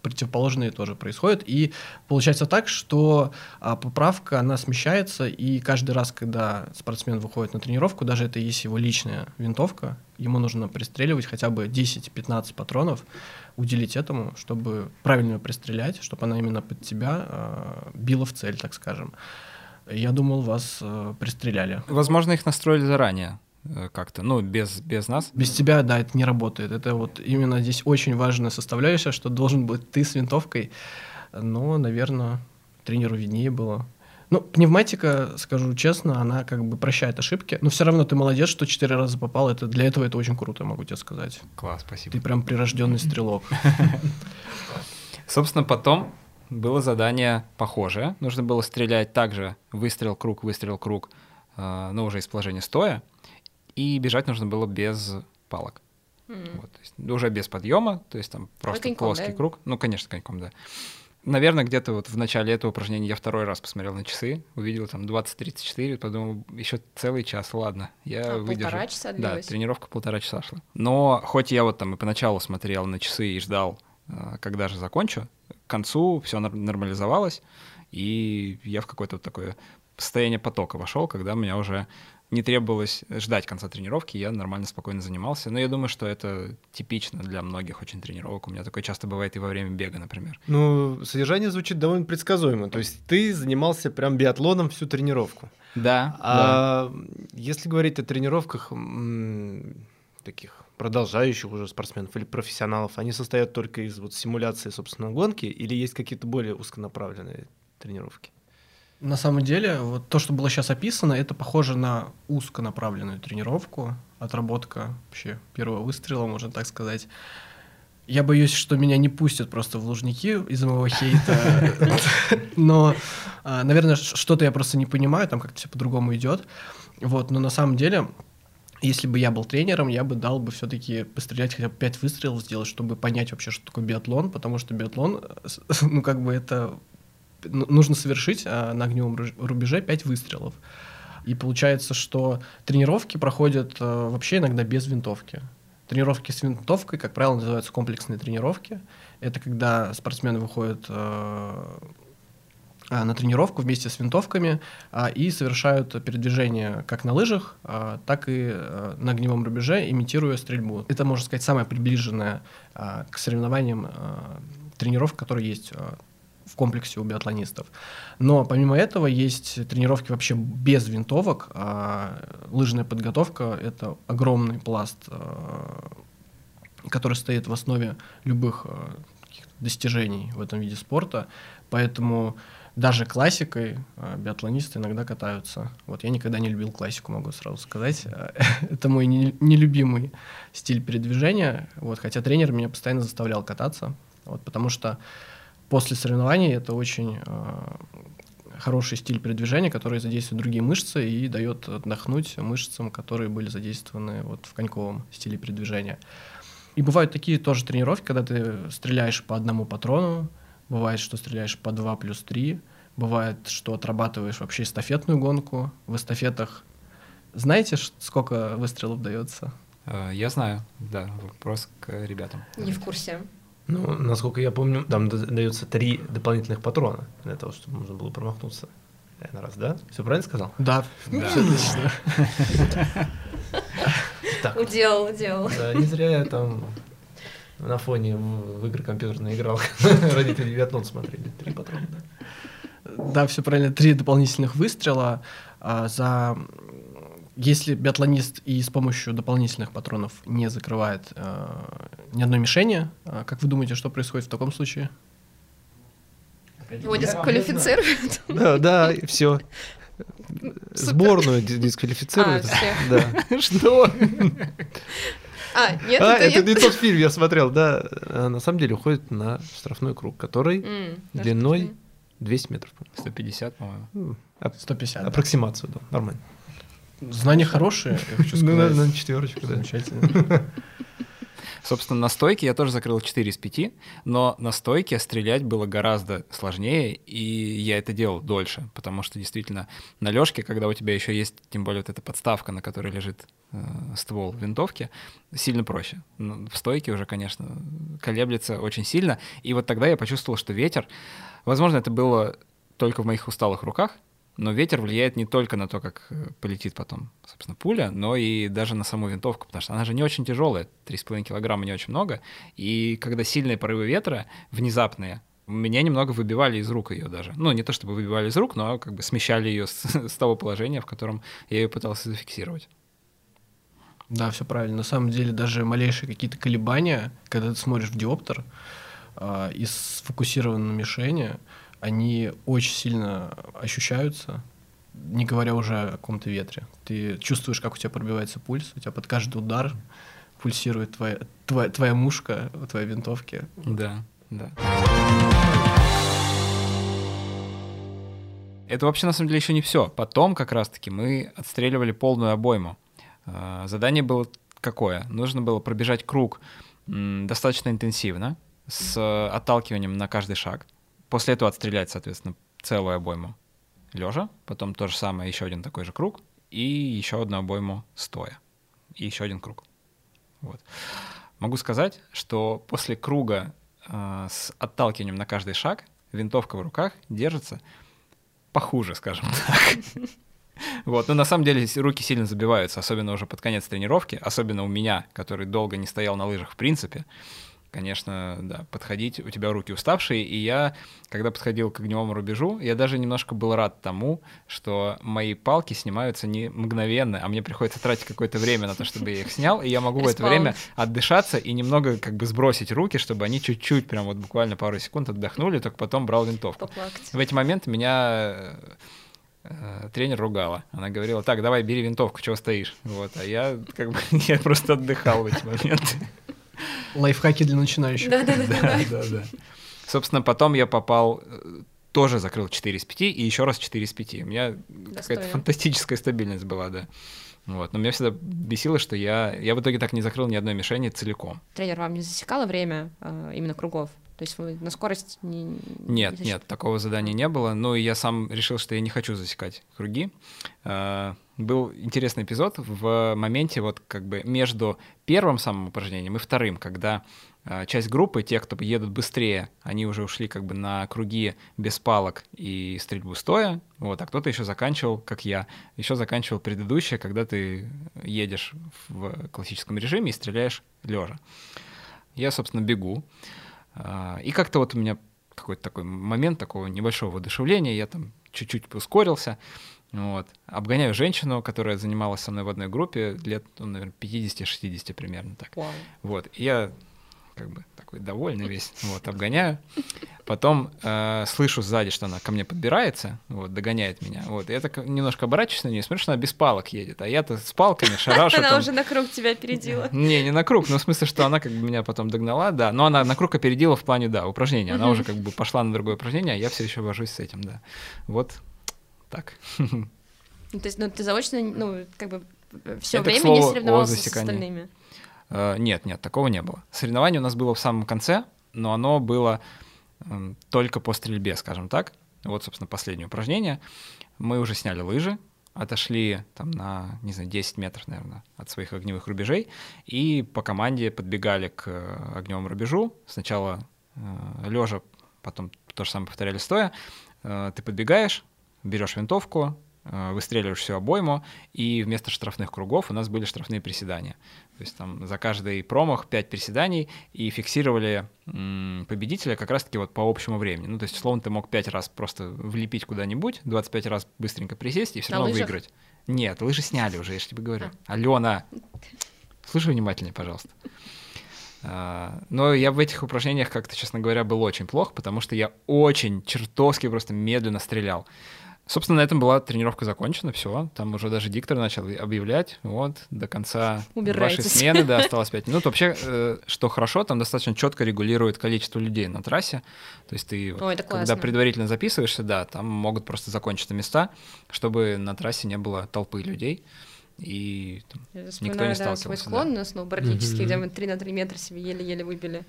противоположные тоже происходят. И получается так, что а, поправка, она смещается, и каждый раз, когда спортсмен выходит на тренировку, даже это есть его личная винтовка, ему нужно пристреливать хотя бы 10-15 патронов, уделить этому, чтобы правильно ее пристрелять, чтобы она именно под тебя а, била в цель, так скажем. Я думал, вас а, пристреляли. Возможно, их настроили заранее э, как-то, ну, без, без нас. Без тебя, да, это не работает. Это вот именно здесь очень важная составляющая, что должен быть ты с винтовкой. Но, наверное, тренеру виднее было. Ну, пневматика, скажу честно, она как бы прощает ошибки, но все равно ты молодец, что четыре раза попал. Это для этого это очень круто, могу тебе сказать. Класс, спасибо. Ты прям прирожденный стрелок. Собственно, потом было задание похожее. Нужно было стрелять также выстрел, круг, выстрел, круг, э, но уже из положения стоя. И бежать нужно было без палок. М. Вот, то есть уже без подъема, то есть там просто коньком, плоский да? круг. Ну, конечно, коньком, да. Наверное, где-то вот в начале этого упражнения я второй раз посмотрел на часы, увидел там 20-34, подумал, еще целый час, ладно, я А, выдержу. полтора часа Да, длилась? тренировка полтора часа шла. Но хоть я вот там и поначалу смотрел на часы и ждал, э, когда же закончу, к концу все нормализовалось, и я в какое-то вот такое состояние потока вошел, когда у меня уже не требовалось ждать конца тренировки, я нормально, спокойно занимался. Но я думаю, что это типично для многих очень тренировок. У меня такое часто бывает и во время бега, например. Ну, содержание звучит довольно предсказуемо. То есть ты занимался прям биатлоном всю тренировку. Да, А если говорить о тренировках таких продолжающих уже спортсменов или профессионалов, они состоят только из вот симуляции, собственно, гонки или есть какие-то более узконаправленные тренировки? На самом деле, вот то, что было сейчас описано, это похоже на узконаправленную тренировку, отработка вообще первого выстрела, можно так сказать. Я боюсь, что меня не пустят просто в лужники из-за моего хейта. Но, а, наверное, что-то я просто не понимаю, там как-то все по-другому идет. Вот, но на самом деле, если бы я был тренером, я бы дал бы все-таки пострелять хотя бы 5 выстрелов сделать, чтобы понять вообще, что такое биатлон, потому что биатлон, э, ну, как бы это нужно совершить а, на огневом рубеже 5 выстрелов. И получается, что тренировки проходят а, вообще иногда без винтовки. Тренировки с винтовкой, как правило, называются комплексные тренировки. Это когда спортсмены выходят а, на тренировку вместе с винтовками а, и совершают передвижение как на лыжах, а, так и на огневом рубеже, имитируя стрельбу. Это, можно сказать, самая приближенная к соревнованиям тренировка, которая есть в комплексе у биатлонистов. Но помимо этого есть тренировки вообще без винтовок. а лыжная подготовка — это огромный пласт, а, который стоит в основе любых а, достижений в этом виде спорта. Поэтому даже классикой а, биатлонисты иногда катаются. Вот я никогда не любил классику, могу сразу сказать. Это мой не- нелюбимый стиль передвижения. Вот, хотя тренер меня постоянно заставлял кататься. Вот, потому что после соревнований это очень а, хороший стиль передвижения, который задействует другие мышцы и дает отдохнуть мышцам, которые были задействованы вот в коньковом стиле передвижения. И бывают такие тоже тренировки, когда ты стреляешь по одному патрону, бывает, что стреляешь по 2 плюс 3, бывает, что отрабатываешь вообще эстафетную гонку. В эстафетах знаете, сколько выстрелов дается? Э, Я знаю, да, вопрос к ребятам. Не в курсе. Ну, насколько я помню, там дается три дополнительных патрона для того, чтобы можно было промахнуться. Наверное, раз, да? Все правильно сказал? Да, Да. все отлично. Так. Уделал, уделал. Да, не зря я там на фоне в, игры компьютерные играл. Родители биатлон смотрели. Три патрона, да. Да, все правильно. Три дополнительных выстрела а, за если биатлонист и с помощью дополнительных патронов не закрывает а, ни одной мишени, а, как вы думаете, что происходит в таком случае? Его дисквалифицируют. Да, да, все. Сборную ди- дисквалифицируют. А. Да. Что? А, нет, А, это это нет. не тот фильм, я смотрел, да. А На самом деле уходит на штрафной круг, который да, длиной что-то. 200 метров. по-моему. 150, по-моему. Ну, ап- 150. да. Аппроксимацию, да, нормально. Знания хорошие, я хочу Ну, сказать. на, на четверочку, да. Замечательно. Собственно, на стойке я тоже закрыл 4 из 5, но на стойке стрелять было гораздо сложнее, и я это делал дольше, потому что действительно на лёжке, когда у тебя еще есть, тем более вот эта подставка, на которой лежит э, ствол винтовки, сильно проще. Но в стойке уже, конечно, колеблется очень сильно, и вот тогда я почувствовал, что ветер, возможно, это было только в моих усталых руках, но ветер влияет не только на то, как э, полетит потом, собственно, пуля, но и даже на саму винтовку, потому что она же не очень тяжелая, 3,5 килограмма не очень много, и когда сильные порывы ветра, внезапные, меня немного выбивали из рук ее даже. Ну, не то чтобы выбивали из рук, но как бы смещали ее с, с того положения, в котором я ее пытался зафиксировать. Да, все правильно. На самом деле даже малейшие какие-то колебания, когда ты смотришь в диоптер а, и сфокусирован на мишени, они очень сильно ощущаются, не говоря уже о каком-то ветре. Ты чувствуешь, как у тебя пробивается пульс, у тебя под каждый удар пульсирует твоя, твоя, твоя мушка в твоей винтовке. Да, да. Это вообще на самом деле еще не все. Потом как раз-таки мы отстреливали полную обойму. А, задание было какое? Нужно было пробежать круг достаточно интенсивно, с отталкиванием на каждый шаг. После этого отстрелять, соответственно, целую обойму лежа, потом то же самое, еще один такой же круг, и еще одну обойму стоя, и еще один круг. Вот. Могу сказать, что после круга э, с отталкиванием на каждый шаг винтовка в руках держится похуже, скажем так. Вот, но на самом деле руки сильно забиваются, особенно уже под конец тренировки, особенно у меня, который долго не стоял на лыжах в принципе конечно, да, подходить, у тебя руки уставшие, и я, когда подходил к огневому рубежу, я даже немножко был рад тому, что мои палки снимаются не мгновенно, а мне приходится тратить какое-то время на то, чтобы я их снял, и я могу в это время отдышаться и немного как бы сбросить руки, чтобы они чуть-чуть, прям вот буквально пару секунд отдохнули, только потом брал винтовку. Поплакать. В эти моменты меня э, тренер ругала. Она говорила, так, давай, бери винтовку, чего стоишь? Вот, а я как бы, я просто отдыхал в эти моменты. Лайфхаки для начинающих. Да-да-да. Собственно, потом я попал э, тоже закрыл 4 из 5 и еще раз 4 из 5. У меня какая-то фантастическая стабильность была, да. Вот. Но меня всегда бесило, что я, я в итоге так не закрыл ни одной мишени целиком. Тренер вам не засекало время э, именно кругов? То есть вы на скорость не... Нет, не нет, такого задания не было. Ну и я сам решил, что я не хочу засекать круги. Э, был интересный эпизод в моменте вот как бы между первым самым упражнением и вторым, когда э, часть группы, те, кто едут быстрее, они уже ушли как бы на круги без палок и стрельбу стоя, вот, а кто-то еще заканчивал, как я, еще заканчивал предыдущее, когда ты едешь в классическом режиме и стреляешь лежа. Я, собственно, бегу, и как-то вот у меня какой-то такой момент такого небольшого воодушевления, я там чуть-чуть ускорился, вот. Обгоняю женщину, которая занималась со мной в одной группе лет, ну, наверное, 50-60 примерно так. Wow. Вот. И я как бы такой довольный весь, вот, обгоняю. Потом э, слышу сзади, что она ко мне подбирается, вот, догоняет меня. Вот, и я так немножко оборачиваюсь на нее, смотрю, что она без палок едет, а я-то с палками шарашу. Она уже на круг тебя опередила. Не, не на круг, но в смысле, что она как бы меня потом догнала, да. Но она на круг опередила в плане, да, упражнения. Она уже как бы пошла на другое упражнение, а я все еще вожусь с этим, да. Вот так. Ну, то есть, ну, ты заочно, ну, как бы все время не соревновался с остальными? Uh, нет, нет, такого не было. Соревнование у нас было в самом конце, но оно было um, только по стрельбе, скажем так. Вот, собственно, последнее упражнение. Мы уже сняли лыжи, отошли там на, не знаю, 10 метров, наверное, от своих огневых рубежей, и по команде подбегали к э, огневому рубежу. Сначала э, лежа, потом то же самое повторяли стоя. Э, ты подбегаешь, берешь винтовку, Э, выстреливаешь всю обойму, и вместо штрафных кругов у нас были штрафные приседания. То есть там за каждый промах 5 приседаний, и фиксировали победителя как раз-таки вот по общему времени. Ну, то есть, условно, ты мог 5 раз просто влепить куда-нибудь, 25 раз быстренько присесть и все равно лыжах? выиграть. Нет, лыжи сняли уже, я же тебе говорю. А. Алена, слушай внимательнее, пожалуйста. А, но я в этих упражнениях как-то, честно говоря, был очень плохо, потому что я очень чертовски просто медленно стрелял. Собственно, на этом была тренировка закончена, все. Там уже даже диктор начал объявлять, вот, до конца вашей смены, да, осталось 5 минут. Вообще, э, что хорошо, там достаточно четко регулирует количество людей на трассе. То есть ты, Ой, вот, когда предварительно записываешься, да, там могут просто закончиться места, чтобы на трассе не было толпы людей и там, никто не сталкивался. свой склон да. сноубордический, где мы 3 на 3 метра себе еле-еле выбили.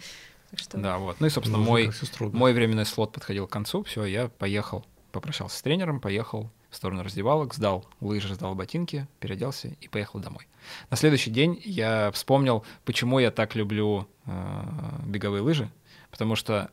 что... Да, вот. Ну и, собственно, ну, мой, мой временной слот подходил к концу, все, я поехал попрощался с тренером, поехал в сторону раздевалок, сдал лыжи, сдал ботинки, переоделся и поехал домой. На следующий день я вспомнил, почему я так люблю э, беговые лыжи, потому что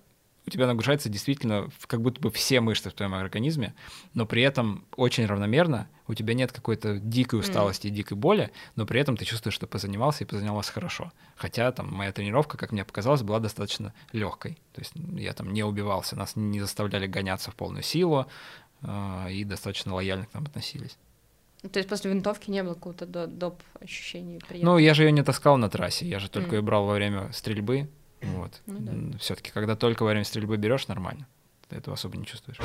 у тебя нагружается действительно как будто бы все мышцы в твоем организме, но при этом очень равномерно, у тебя нет какой-то дикой усталости, mm. дикой боли, но при этом ты чувствуешь, что позанимался и позанимался хорошо. Хотя там моя тренировка, как мне показалось, была достаточно легкой. То есть я там не убивался, нас не заставляли гоняться в полную силу э, и достаточно лояльно к нам относились. То есть после винтовки не было какого-то доп. ощущения приятного? Ну, я же ее не таскал на трассе, я же только mm. ее брал во время стрельбы, вот. Ну, да. Все-таки, когда только во время стрельбы берешь, нормально. ты этого особо не чувствуешь.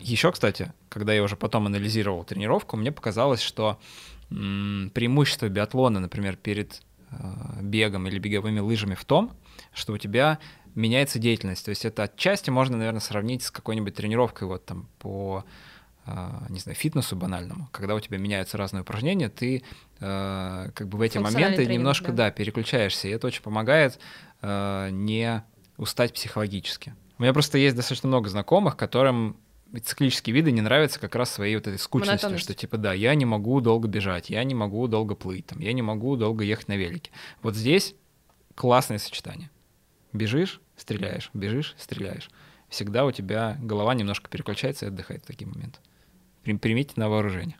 Еще, кстати, когда я уже потом анализировал тренировку, мне показалось, что м, преимущество биатлона, например, перед э, бегом или беговыми лыжами в том, что у тебя меняется деятельность. То есть это отчасти можно, наверное, сравнить с какой-нибудь тренировкой вот там по не знаю, фитнесу банальному, когда у тебя меняются разные упражнения, ты э, как бы в эти моменты тренинг, немножко, да. да, переключаешься, и это очень помогает э, не устать психологически. У меня просто есть достаточно много знакомых, которым циклические виды не нравятся как раз своей вот этой скучностью, что типа да, я не могу долго бежать, я не могу долго плыть, там, я не могу долго ехать на велике. Вот здесь классное сочетание. Бежишь, стреляешь, бежишь, стреляешь. Всегда у тебя голова немножко переключается и отдыхает в такие моменты примите на вооружение.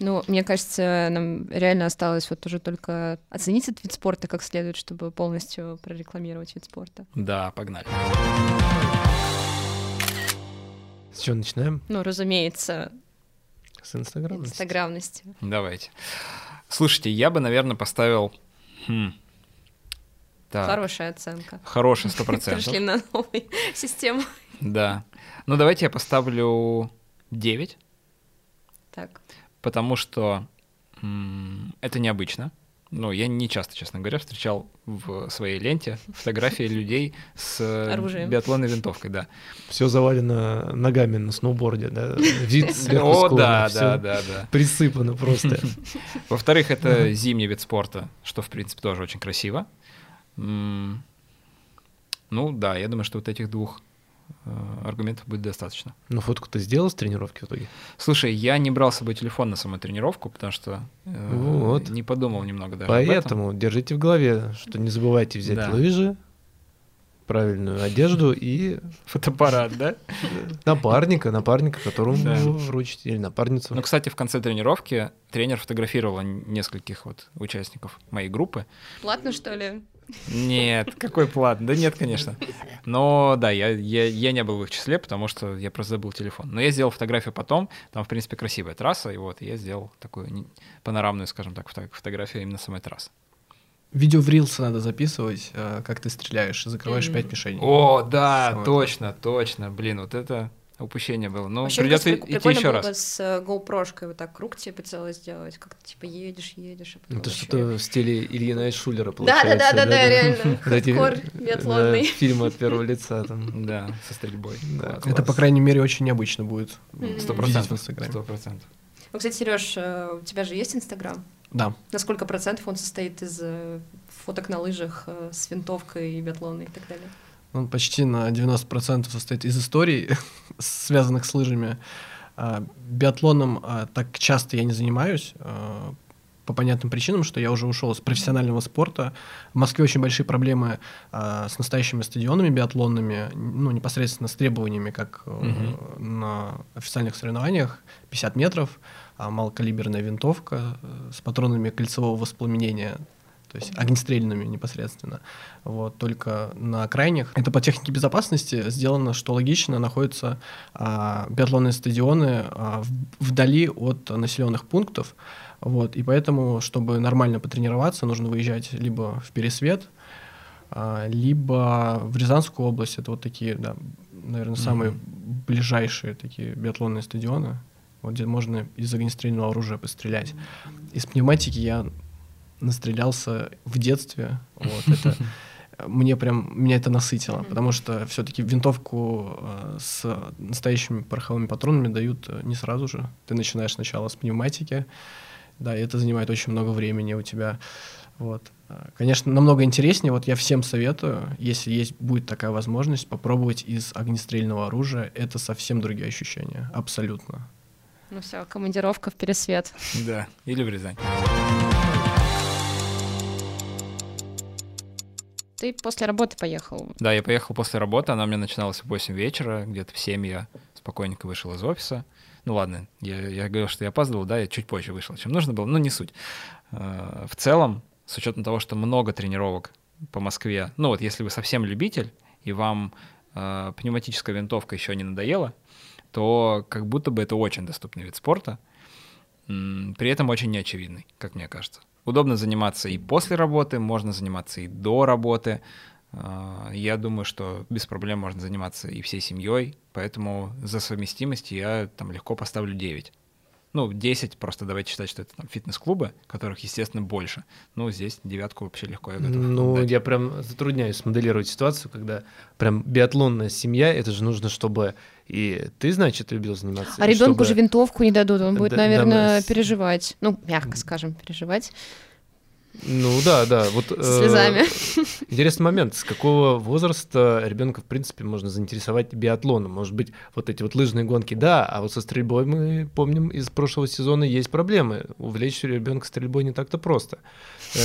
Ну, мне кажется, нам реально осталось вот уже только оценить этот вид спорта как следует, чтобы полностью прорекламировать вид спорта. Да, погнали. С чего начинаем? Ну, разумеется. С инстаграмности. Инстаграмности. Давайте. Слушайте, я бы, наверное, поставил... Хм. Так. Хорошая оценка. Хорошая, сто процентов. Пришли на новую систему. Да. Ну, давайте я поставлю 9. Так. Потому что м- это необычно. Ну, я не часто, честно говоря, встречал в своей ленте фотографии людей с Оружием. биатлонной винтовкой, да. Все завалено ногами на сноуборде, да. Вид О, да, да, да, да. Присыпано просто. Во-вторых, это зимний вид спорта, что, в принципе, тоже очень красиво. Ну, да, я думаю, что вот этих двух аргументов будет достаточно. Ну, фотку ты сделал с тренировки в итоге? Слушай, я не брал с собой телефон на саму тренировку, потому что э, вот. не подумал немного даже Поэтому держите в голове, что не забывайте взять да. лыжи, правильную одежду и... Фотоаппарат, да? Напарника, напарника, которому да. вы вручите, или напарницу. Ну, кстати, в конце тренировки тренер фотографировал нескольких вот участников моей группы. Платно, что ли? Нет, какой план? Да нет, конечно. Но да, я, я, я не был в их числе, потому что я просто забыл телефон. Но я сделал фотографию потом, там, в принципе, красивая трасса, и вот я сделал такую панорамную, скажем так, фотографию именно самой трассы. Видео в рилсы надо записывать, э, как ты стреляешь, закрываешь пять мишеней. О, да, точно, точно. Блин, вот это упущение было. Ну, Вообще, придется идти еще раз. было с э, GoPro-шкой вот так круг тебе хотелось сделать, как то типа едешь, едешь. А Это что-то в стиле Ильина Шулера получается. Да-да-да, да, реально. Хардкор биатлонный. Фильмы от первого лица там. Да, со стрельбой. Это, по крайней мере, очень необычно будет. Сто процентов. Сто процентов. Ну, кстати, Сереж, э, у тебя же есть Инстаграм? Да. На сколько процентов он состоит из э, фоток на лыжах с винтовкой, биатлонной и так далее? Он почти на 90% состоит из историй, связанных с лыжами. А, биатлоном а, так часто я не занимаюсь, а, по понятным причинам, что я уже ушел с профессионального спорта. В Москве очень большие проблемы с настоящими стадионами биатлонными, ну, непосредственно с требованиями, как угу. на официальных соревнованиях, 50 метров, малокалиберная винтовка э, с патронами кольцевого воспламенения то есть огнестрельными непосредственно. Вот, только на крайних. Это по технике безопасности сделано, что логично, находятся а, биатлонные стадионы а, в, вдали от населенных пунктов. Вот, и поэтому, чтобы нормально потренироваться, нужно выезжать либо в Пересвет, а, либо в Рязанскую область. Это вот такие, да, наверное, самые mm-hmm. ближайшие такие биатлонные стадионы, вот, где можно из огнестрельного оружия пострелять. Из пневматики я настрелялся в детстве. Вот, это мне прям меня это насытило, потому что все-таки винтовку э, с настоящими пороховыми патронами дают э, не сразу же. Ты начинаешь сначала с пневматики, да, и это занимает очень много времени у тебя. Вот. Э, конечно, намного интереснее. Вот я всем советую, если есть будет такая возможность, попробовать из огнестрельного оружия. Это совсем другие ощущения, абсолютно. Ну все, командировка в Пересвет. Да, или в Рязань. Ты после работы поехал? Да, я поехал после работы, она у меня начиналась в 8 вечера, где-то в 7 я спокойненько вышел из офиса. Ну ладно, я, я говорил, что я опаздывал, да, я чуть позже вышел, чем нужно было, но не суть. Э, в целом, с учетом того, что много тренировок по Москве, ну вот если вы совсем любитель, и вам э, пневматическая винтовка еще не надоела, то как будто бы это очень доступный вид спорта, при этом очень неочевидный, как мне кажется. Удобно заниматься и после работы, можно заниматься и до работы. А, Я думаю, что без проблем можно заниматься и всей семьей, поэтому за совместимость я там легко поставлю 9. Ну, 10, просто давайте считать, что это там фитнес-клубы, которых, естественно, больше. Ну, здесь девятку вообще легко я готов Ну, дать. я прям затрудняюсь моделировать ситуацию, когда прям биатлонная семья, это же нужно, чтобы и ты, значит, любил заниматься. А ребенку чтобы- же винтовку не дадут, он будет, Да, наверное, да, переживать. Ну, мягко скажем, переживать. Ну да, да. Вот, С слезами. э, интересный момент. С какого возраста ребенка, в принципе, можно заинтересовать биатлоном? Может быть, вот эти вот лыжные гонки, да, а вот со стрельбой мы помним из прошлого сезона есть проблемы. Увлечь ребенка стрельбой не так-то просто.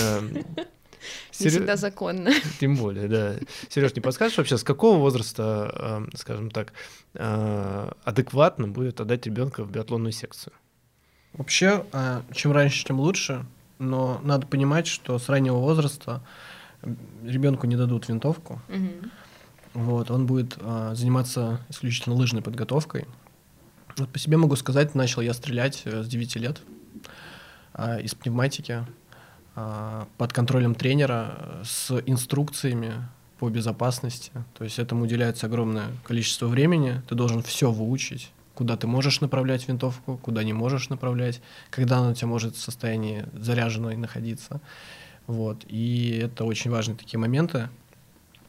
Не Серё- всегда законно. Тем более, да. Сереж, не подскажешь вообще, с какого возраста, э, скажем так, э, адекватно будет отдать ребенка в биатлонную секцию? Вообще, а, чем раньше, тем лучше, но надо понимать, что с раннего возраста ребенку не дадут винтовку, вот, он будет а, заниматься исключительно лыжной подготовкой. Вот по себе могу сказать, начал я стрелять э, с 9 лет а, из пневматики а, под контролем тренера э, с инструкциями по безопасности. То есть этому уделяется огромное количество времени, ты должен все выучить, куда ты можешь направлять винтовку, куда не можешь направлять, когда она у тебя может в состоянии заряженной находиться. Вот. И это очень важные такие моменты.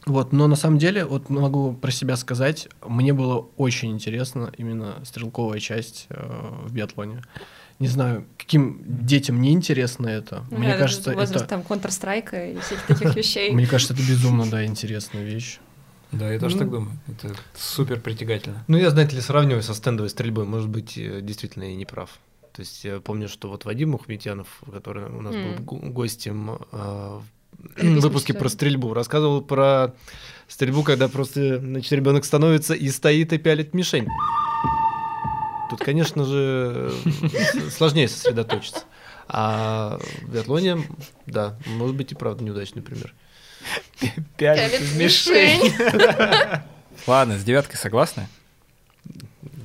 Вот, но на самом деле, вот могу про себя сказать, мне было очень интересно именно стрелковая часть э, в биатлоне. Не знаю, каким детям не интересно это. Ну мне да, кажется, возраст это, там Counter-Strike и всяких таких вещей. мне кажется, это безумно, да, интересная вещь. Да, я тоже Ну. так думаю. Это супер притягательно. Ну, я, знаете ли, сравниваю со стендовой стрельбой, может быть, э, действительно я не прав. То есть я помню, что вот Вадим Мухметьянов, который у нас М. был го- гостем э, в выпуске про стрельбу, рассказывал про стрельбу, когда просто, значит, ребенок становится и стоит и пялит мишень. Тут, конечно же, э, сложнее сосредоточиться. А в биатлоне, да, может быть и правда неудачный пример. Пялит в мишень. Ладно, с девяткой согласны?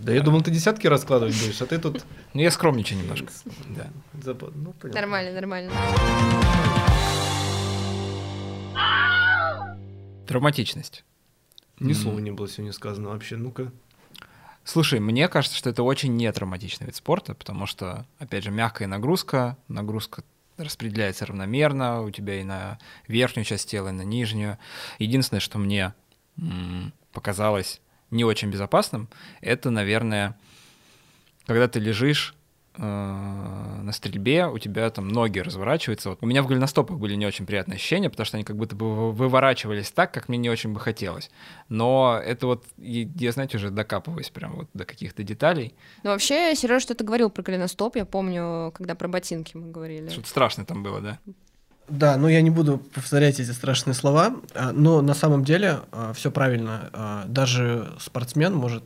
Да я думал, ты десятки раскладывать будешь, а ты тут... Ну, я скромничаю немножко. Да. Ну. Нормально, нормально. Травматичность. Ни слова не было сегодня сказано вообще. Ну-ка. Слушай, мне кажется, что это очень нетравматичный вид спорта, потому что, опять же, мягкая нагрузка, нагрузка распределяется равномерно, у тебя и на верхнюю часть тела, и на нижнюю. Единственное, что мне показалось не очень безопасным, это, наверное, когда ты лежишь на стрельбе, у тебя там ноги разворачиваются. Вот у меня в голеностопах были не очень приятные ощущения, потому что они как будто бы вы- выворачивались так, как мне не очень бы хотелось. Но это вот, я, знаете, уже докапываюсь прям вот до каких-то деталей. Ну, вообще, Сереж что-то говорил про голеностоп, я помню, когда про ботинки мы говорили. Что-то страшное там было, да? Да, но я не буду повторять эти страшные слова, а, но на самом деле все правильно. А, Даже спортсмен может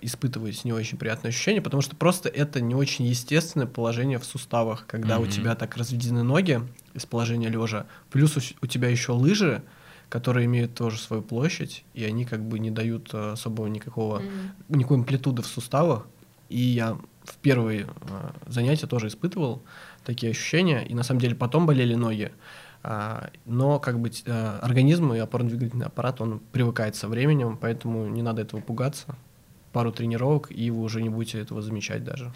испытывать не очень приятные ощущения, потому что просто это не очень естественное положение в суставах, когда у Мгм. тебя так разведены ноги из положения лежа, плюс у, у тебя еще лыжи, которые имеют тоже свою площадь, и они как бы не дают а, особого никакого Мгм. никакой амплитуды в суставах. И я в первые а, занятия тоже испытывал такие ощущения, и на самом деле потом болели ноги. А, но как бы а, организм и опорно-двигательный аппарат, он привыкает со временем, поэтому не надо этого пугаться. Пару тренировок, и вы уже не будете этого замечать даже.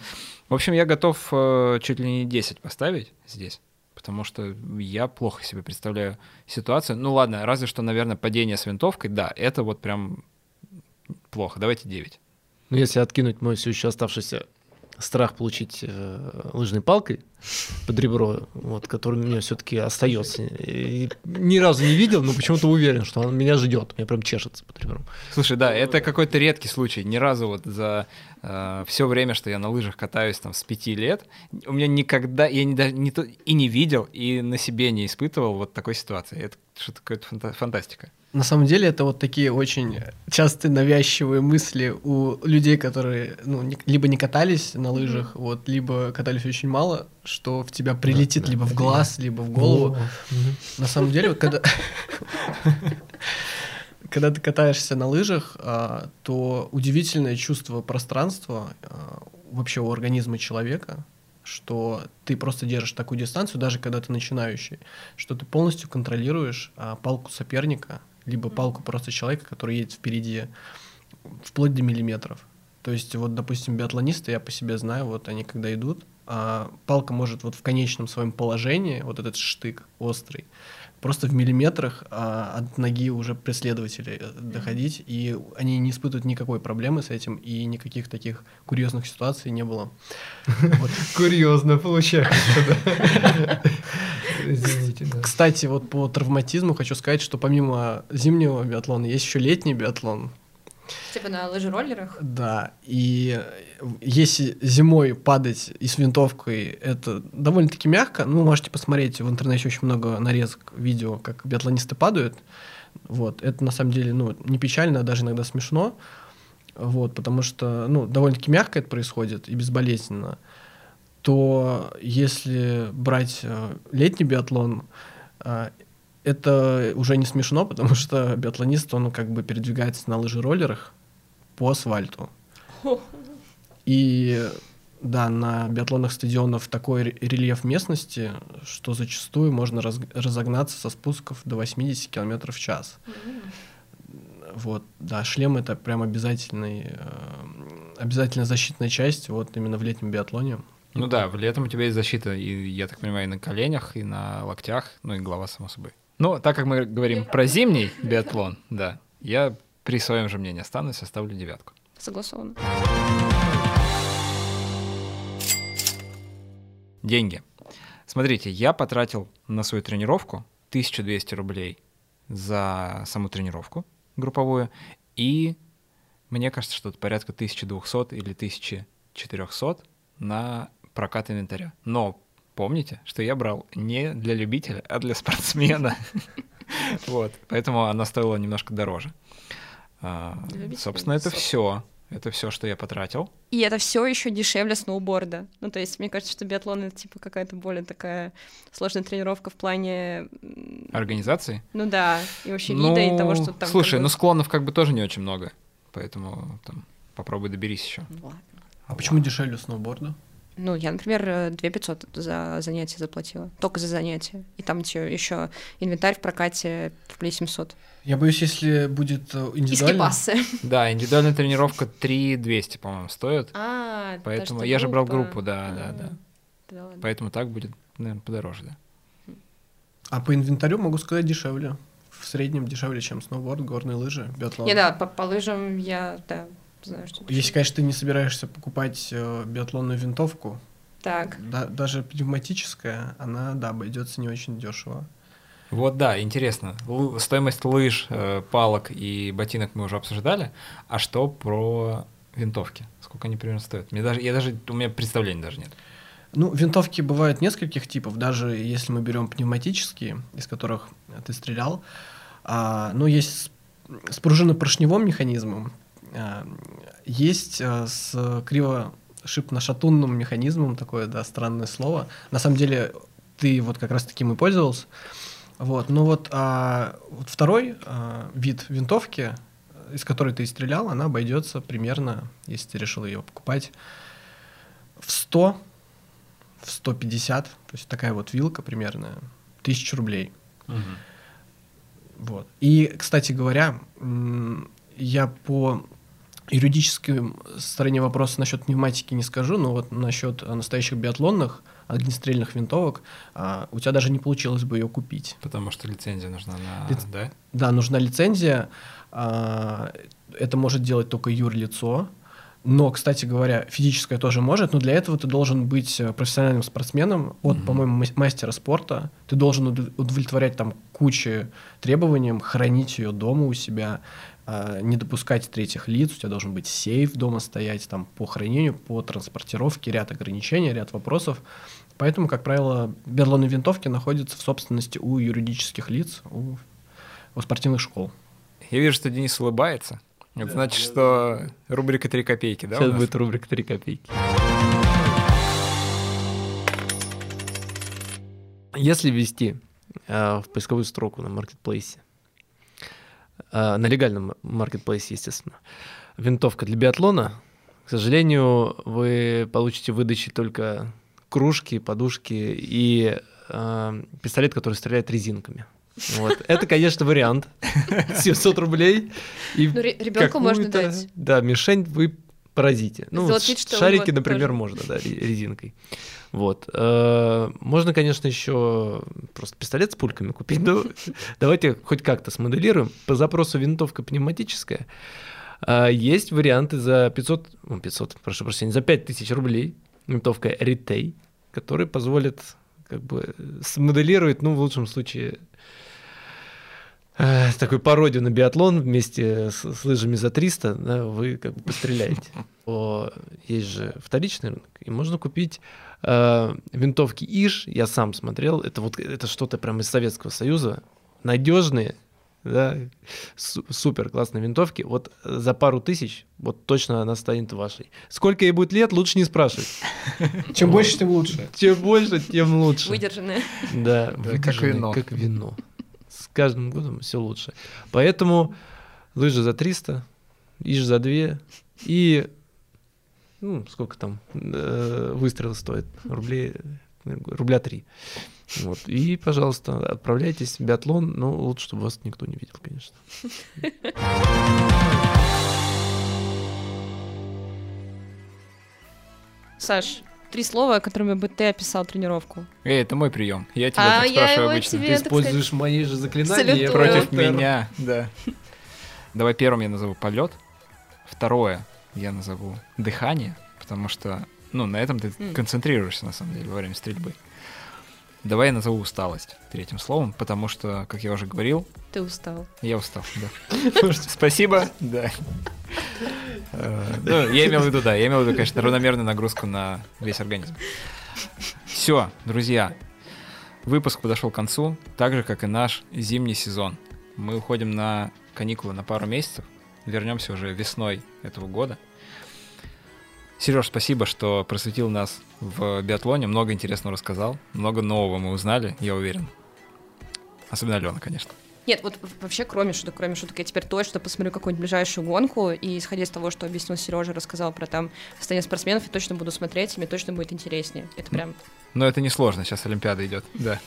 В общем, я готов э, чуть ли не 10 поставить здесь, потому что я плохо себе представляю ситуацию. Ну ладно, разве что, наверное, падение с винтовкой, да, это вот прям плохо. Давайте 9. Ну, если откинуть мой все еще оставшийся страх получить э, лыжной палкой под ребро, вот, который у меня все-таки остается. И ни разу не видел, но почему-то уверен, что он меня ждет. Меня прям чешется под ребром. Слушай, да, это какой-то редкий случай. Ни разу вот за все время, что я на лыжах катаюсь там с пяти лет, у меня никогда, я не, не и не видел, и на себе не испытывал вот такой ситуации. Это что-то какая-то фанта- фантастика. На самом деле это вот такие очень частые навязчивые мысли у людей, которые ну, не- либо не катались на лыжах, вот, либо катались очень мало, что в тебя прилетит да, либо в глаз, либо в голову. Мгм. На самом деле, вот когда... Когда ты катаешься на лыжах, а, то удивительное чувство пространства а, вообще у организма человека, что ты просто держишь такую дистанцию, даже когда ты начинающий, что ты полностью контролируешь а, палку соперника, либо палку просто человека, который едет впереди, вплоть до миллиметров. То есть вот, допустим, биатлонисты, я по себе знаю, вот они когда идут, а, палка может вот в конечном своем положении, вот этот штык острый, просто в миллиметрах а, от ноги уже преследователей э, доходить, и они не испытывают никакой проблемы с этим, и никаких таких курьезных ситуаций не было. Курьезно получается, Извините, да. Кстати, вот по травматизму хочу сказать, что помимо зимнего биатлона есть еще летний биатлон. Типа на лыжероллерах? Да, и если зимой падать и с винтовкой, это довольно-таки мягко. Ну, можете посмотреть, в интернете очень много нарезок видео, как биатлонисты падают. Вот, это на самом деле, ну, не печально, а даже иногда смешно. Вот, потому что, ну, довольно-таки мягко это происходит и безболезненно. То если брать э, летний биатлон, э, это уже не смешно, потому что биатлонист, он как бы передвигается на лыжероллерах по асфальту. И да, на биатлонных стадионах такой рельеф местности, что зачастую можно раз, разогнаться со спусков до 80 км в час. Вот, да, шлем это прям обязательный, э, обязательная защитная часть вот именно в летнем биатлоне. Ну да, в летом у тебя есть защита, и, я так понимаю, и на коленях, и на локтях, ну и голова, само собой. Ну, так как мы говорим про зимний биатлон, да, я при своем же мнении останусь, оставлю девятку. Согласовано. Деньги. Смотрите, я потратил на свою тренировку 1200 рублей за саму тренировку групповую, и мне кажется, что это порядка 1200 или 1400 на прокат инвентаря. Но помните, что я брал не для любителя, а для спортсмена. Вот, поэтому она стоила немножко дороже. А, собственно, это все. Это все, что я потратил. И это все еще дешевле сноуборда. Ну, то есть, мне кажется, что биатлон это типа какая-то более такая сложная тренировка в плане организации. Ну да, и вообще ну, вида и того, что там. Слушай, ну склонов как бы тоже не очень много, поэтому там попробуй доберись еще. Ну, а почему дешевле сноуборда? Ну, я, например, 2 500 за занятие заплатила. Только за занятие. И там еще инвентарь в прокате в 700. Я боюсь, если будет э, индивидуально... И Да, индивидуальная тренировка 3 200, по-моему, стоит. А, Поэтому я же брал группу, да, да, да. да Поэтому так будет, наверное, подороже, да. А по инвентарю могу сказать дешевле. В среднем дешевле, чем сноуборд, горные лыжи, биатлон. Не, да, по, по лыжам я, да, знаю, что Если, конечно, ты не собираешься покупать э, биатлонную винтовку, так. Да, даже пневматическая, она, да, обойдется не очень дешево. Вот да, интересно. Л- стоимость лыж, э, палок и ботинок мы уже обсуждали. А что про винтовки? Сколько они примерно стоят? Мне даже, я даже, у меня представления даже нет. Ну, винтовки бывают нескольких типов, даже если мы берем пневматические, из которых ты стрелял. А, ну, есть с, с пружинно-поршневым механизмом, есть а, с криво шипно-шатунным механизмом, такое, да, странное слово. На самом деле, ты вот как раз таким и пользовался. Вот, ну вот, а, вот второй а, вид винтовки, из которой ты стрелял, она обойдется примерно, если ты решил ее покупать, в 100, в 150, то есть такая вот вилка примерно, тысячу рублей. Угу. Вот. И, кстати говоря, я по юридической стороне вопроса насчет пневматики не скажу, но вот насчет настоящих биатлонных огнестрельных винтовок, а, у тебя даже не получилось бы ее купить. Потому что лицензия нужна на... Лиц... Да? Да, нужна лицензия. А, это может делать только юрлицо. Но, кстати говоря, физическое тоже может, но для этого ты должен быть э, профессиональным спортсменом от, mm-hmm. по-моему, мастера спорта. Ты должен удовлетворять там кучу требованиям, хранить ее дома у себя, не допускать третьих лиц, у тебя должен быть сейф дома стоять, там по хранению, по транспортировке, ряд ограничений, ряд вопросов. Поэтому, как правило, биатлонные винтовки находятся в собственности у юридических лиц, у, у спортивных школ. Я вижу, что Денис улыбается. Это да, значит, что рубрика «Три копейки», да? Сейчас будет рубрика «Три копейки». Если ввести э, в поисковую строку на маркетплейсе на легальном маркетплейсе, естественно. Винтовка для биатлона. К сожалению, вы получите выдачи только кружки, подушки и э, пистолет, который стреляет резинками. Вот. Это, конечно, вариант. 700 рублей. И Ну, ре- ребенку можно дать. Да, мишень вы поразите. Ну, что шарики, например, тоже. можно, да, ре- резинкой. Вот. Э, Можно, конечно, еще просто пистолет с пульками купить. но давайте хоть как-то смоделируем. По запросу винтовка пневматическая. А, Есть варианты за 500, ну, 500, прошу прощения, за 5000 рублей. Винтовка Ретей, который позволит как бы смоделировать, ну, в лучшем случае, э, такую пародию на биатлон вместе с, с лыжами за 300, да, вы как бы постреляете. О, есть же вторичный рынок, и можно купить э, винтовки ИЖ, я сам смотрел, это вот это что-то прям из Советского Союза, надежные, да, су- супер классные винтовки, вот за пару тысяч, вот точно она станет вашей. Сколько ей будет лет, лучше не спрашивать. Чем больше, тем лучше. Чем больше, тем лучше. Выдержанная. Да, как вино. Как вино. Каждым годом все лучше. Поэтому лыжи за 300, иж за 2 и ну, сколько там э, выстрел стоит? Рублей, рубля 3. Вот. И, пожалуйста, отправляйтесь в биатлон, но лучше, чтобы вас никто не видел, конечно. Саш, три слова, которыми бы ты описал тренировку. Эй, это мой прием. Я тебя А так я спрашиваю обычно. тебе- Ты так сказать, используешь мои же заклинания салютую. Против меня, да. Давай первым я назову полет. Второе я назову дыхание, потому что, ну, на этом ты М. концентрируешься, на самом деле, во время стрельбы. Давай я назову усталость третьим словом, потому что, как я уже говорил, Ты устал. я устал, да. Спасибо, да. Э, Ну, я имел в виду, да, я имел в виду, конечно, равномерную нагрузку на весь организм. Все, друзья, выпуск подошел к концу, так же, как и наш зимний сезон. Мы уходим на каникулы на пару месяцев, вернемся уже весной этого года. Сереж, спасибо, что просветил нас в биатлоне, много интересного рассказал, много нового мы узнали, я уверен. Особенно Алена, конечно. Нет, вот вообще, кроме шуток, кроме шуток, я теперь точно посмотрю какую-нибудь ближайшую гонку, и исходя из того, что объяснил Сережа, рассказал про там состояние спортсменов, я точно буду смотреть, и мне точно будет интереснее. Это прям... Но это не сложно, сейчас Олимпиада идет. Да.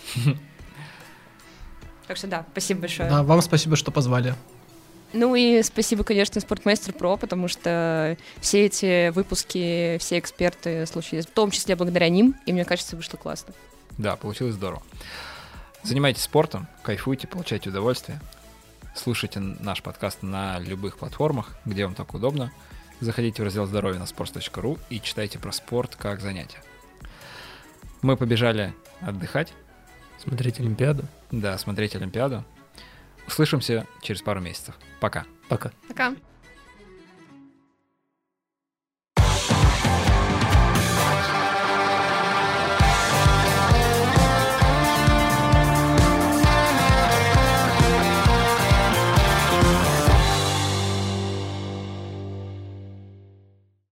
Так что да, спасибо большое. Да, вам спасибо, что позвали. Ну и спасибо, конечно, Спортмастер Про, потому что все эти выпуски, все эксперты случились, в том числе благодаря ним, и мне кажется, вышло классно. Да, получилось здорово. Занимайтесь спортом, кайфуйте, получайте удовольствие. Слушайте наш подкаст на любых платформах, где вам так удобно. Заходите в раздел здоровья на sports.ru и читайте про спорт как занятие. Мы побежали отдыхать, Смотреть Олимпиаду. да, смотреть Олимпиаду. Услышимся через пару месяцев. Пока. Пока. Пока.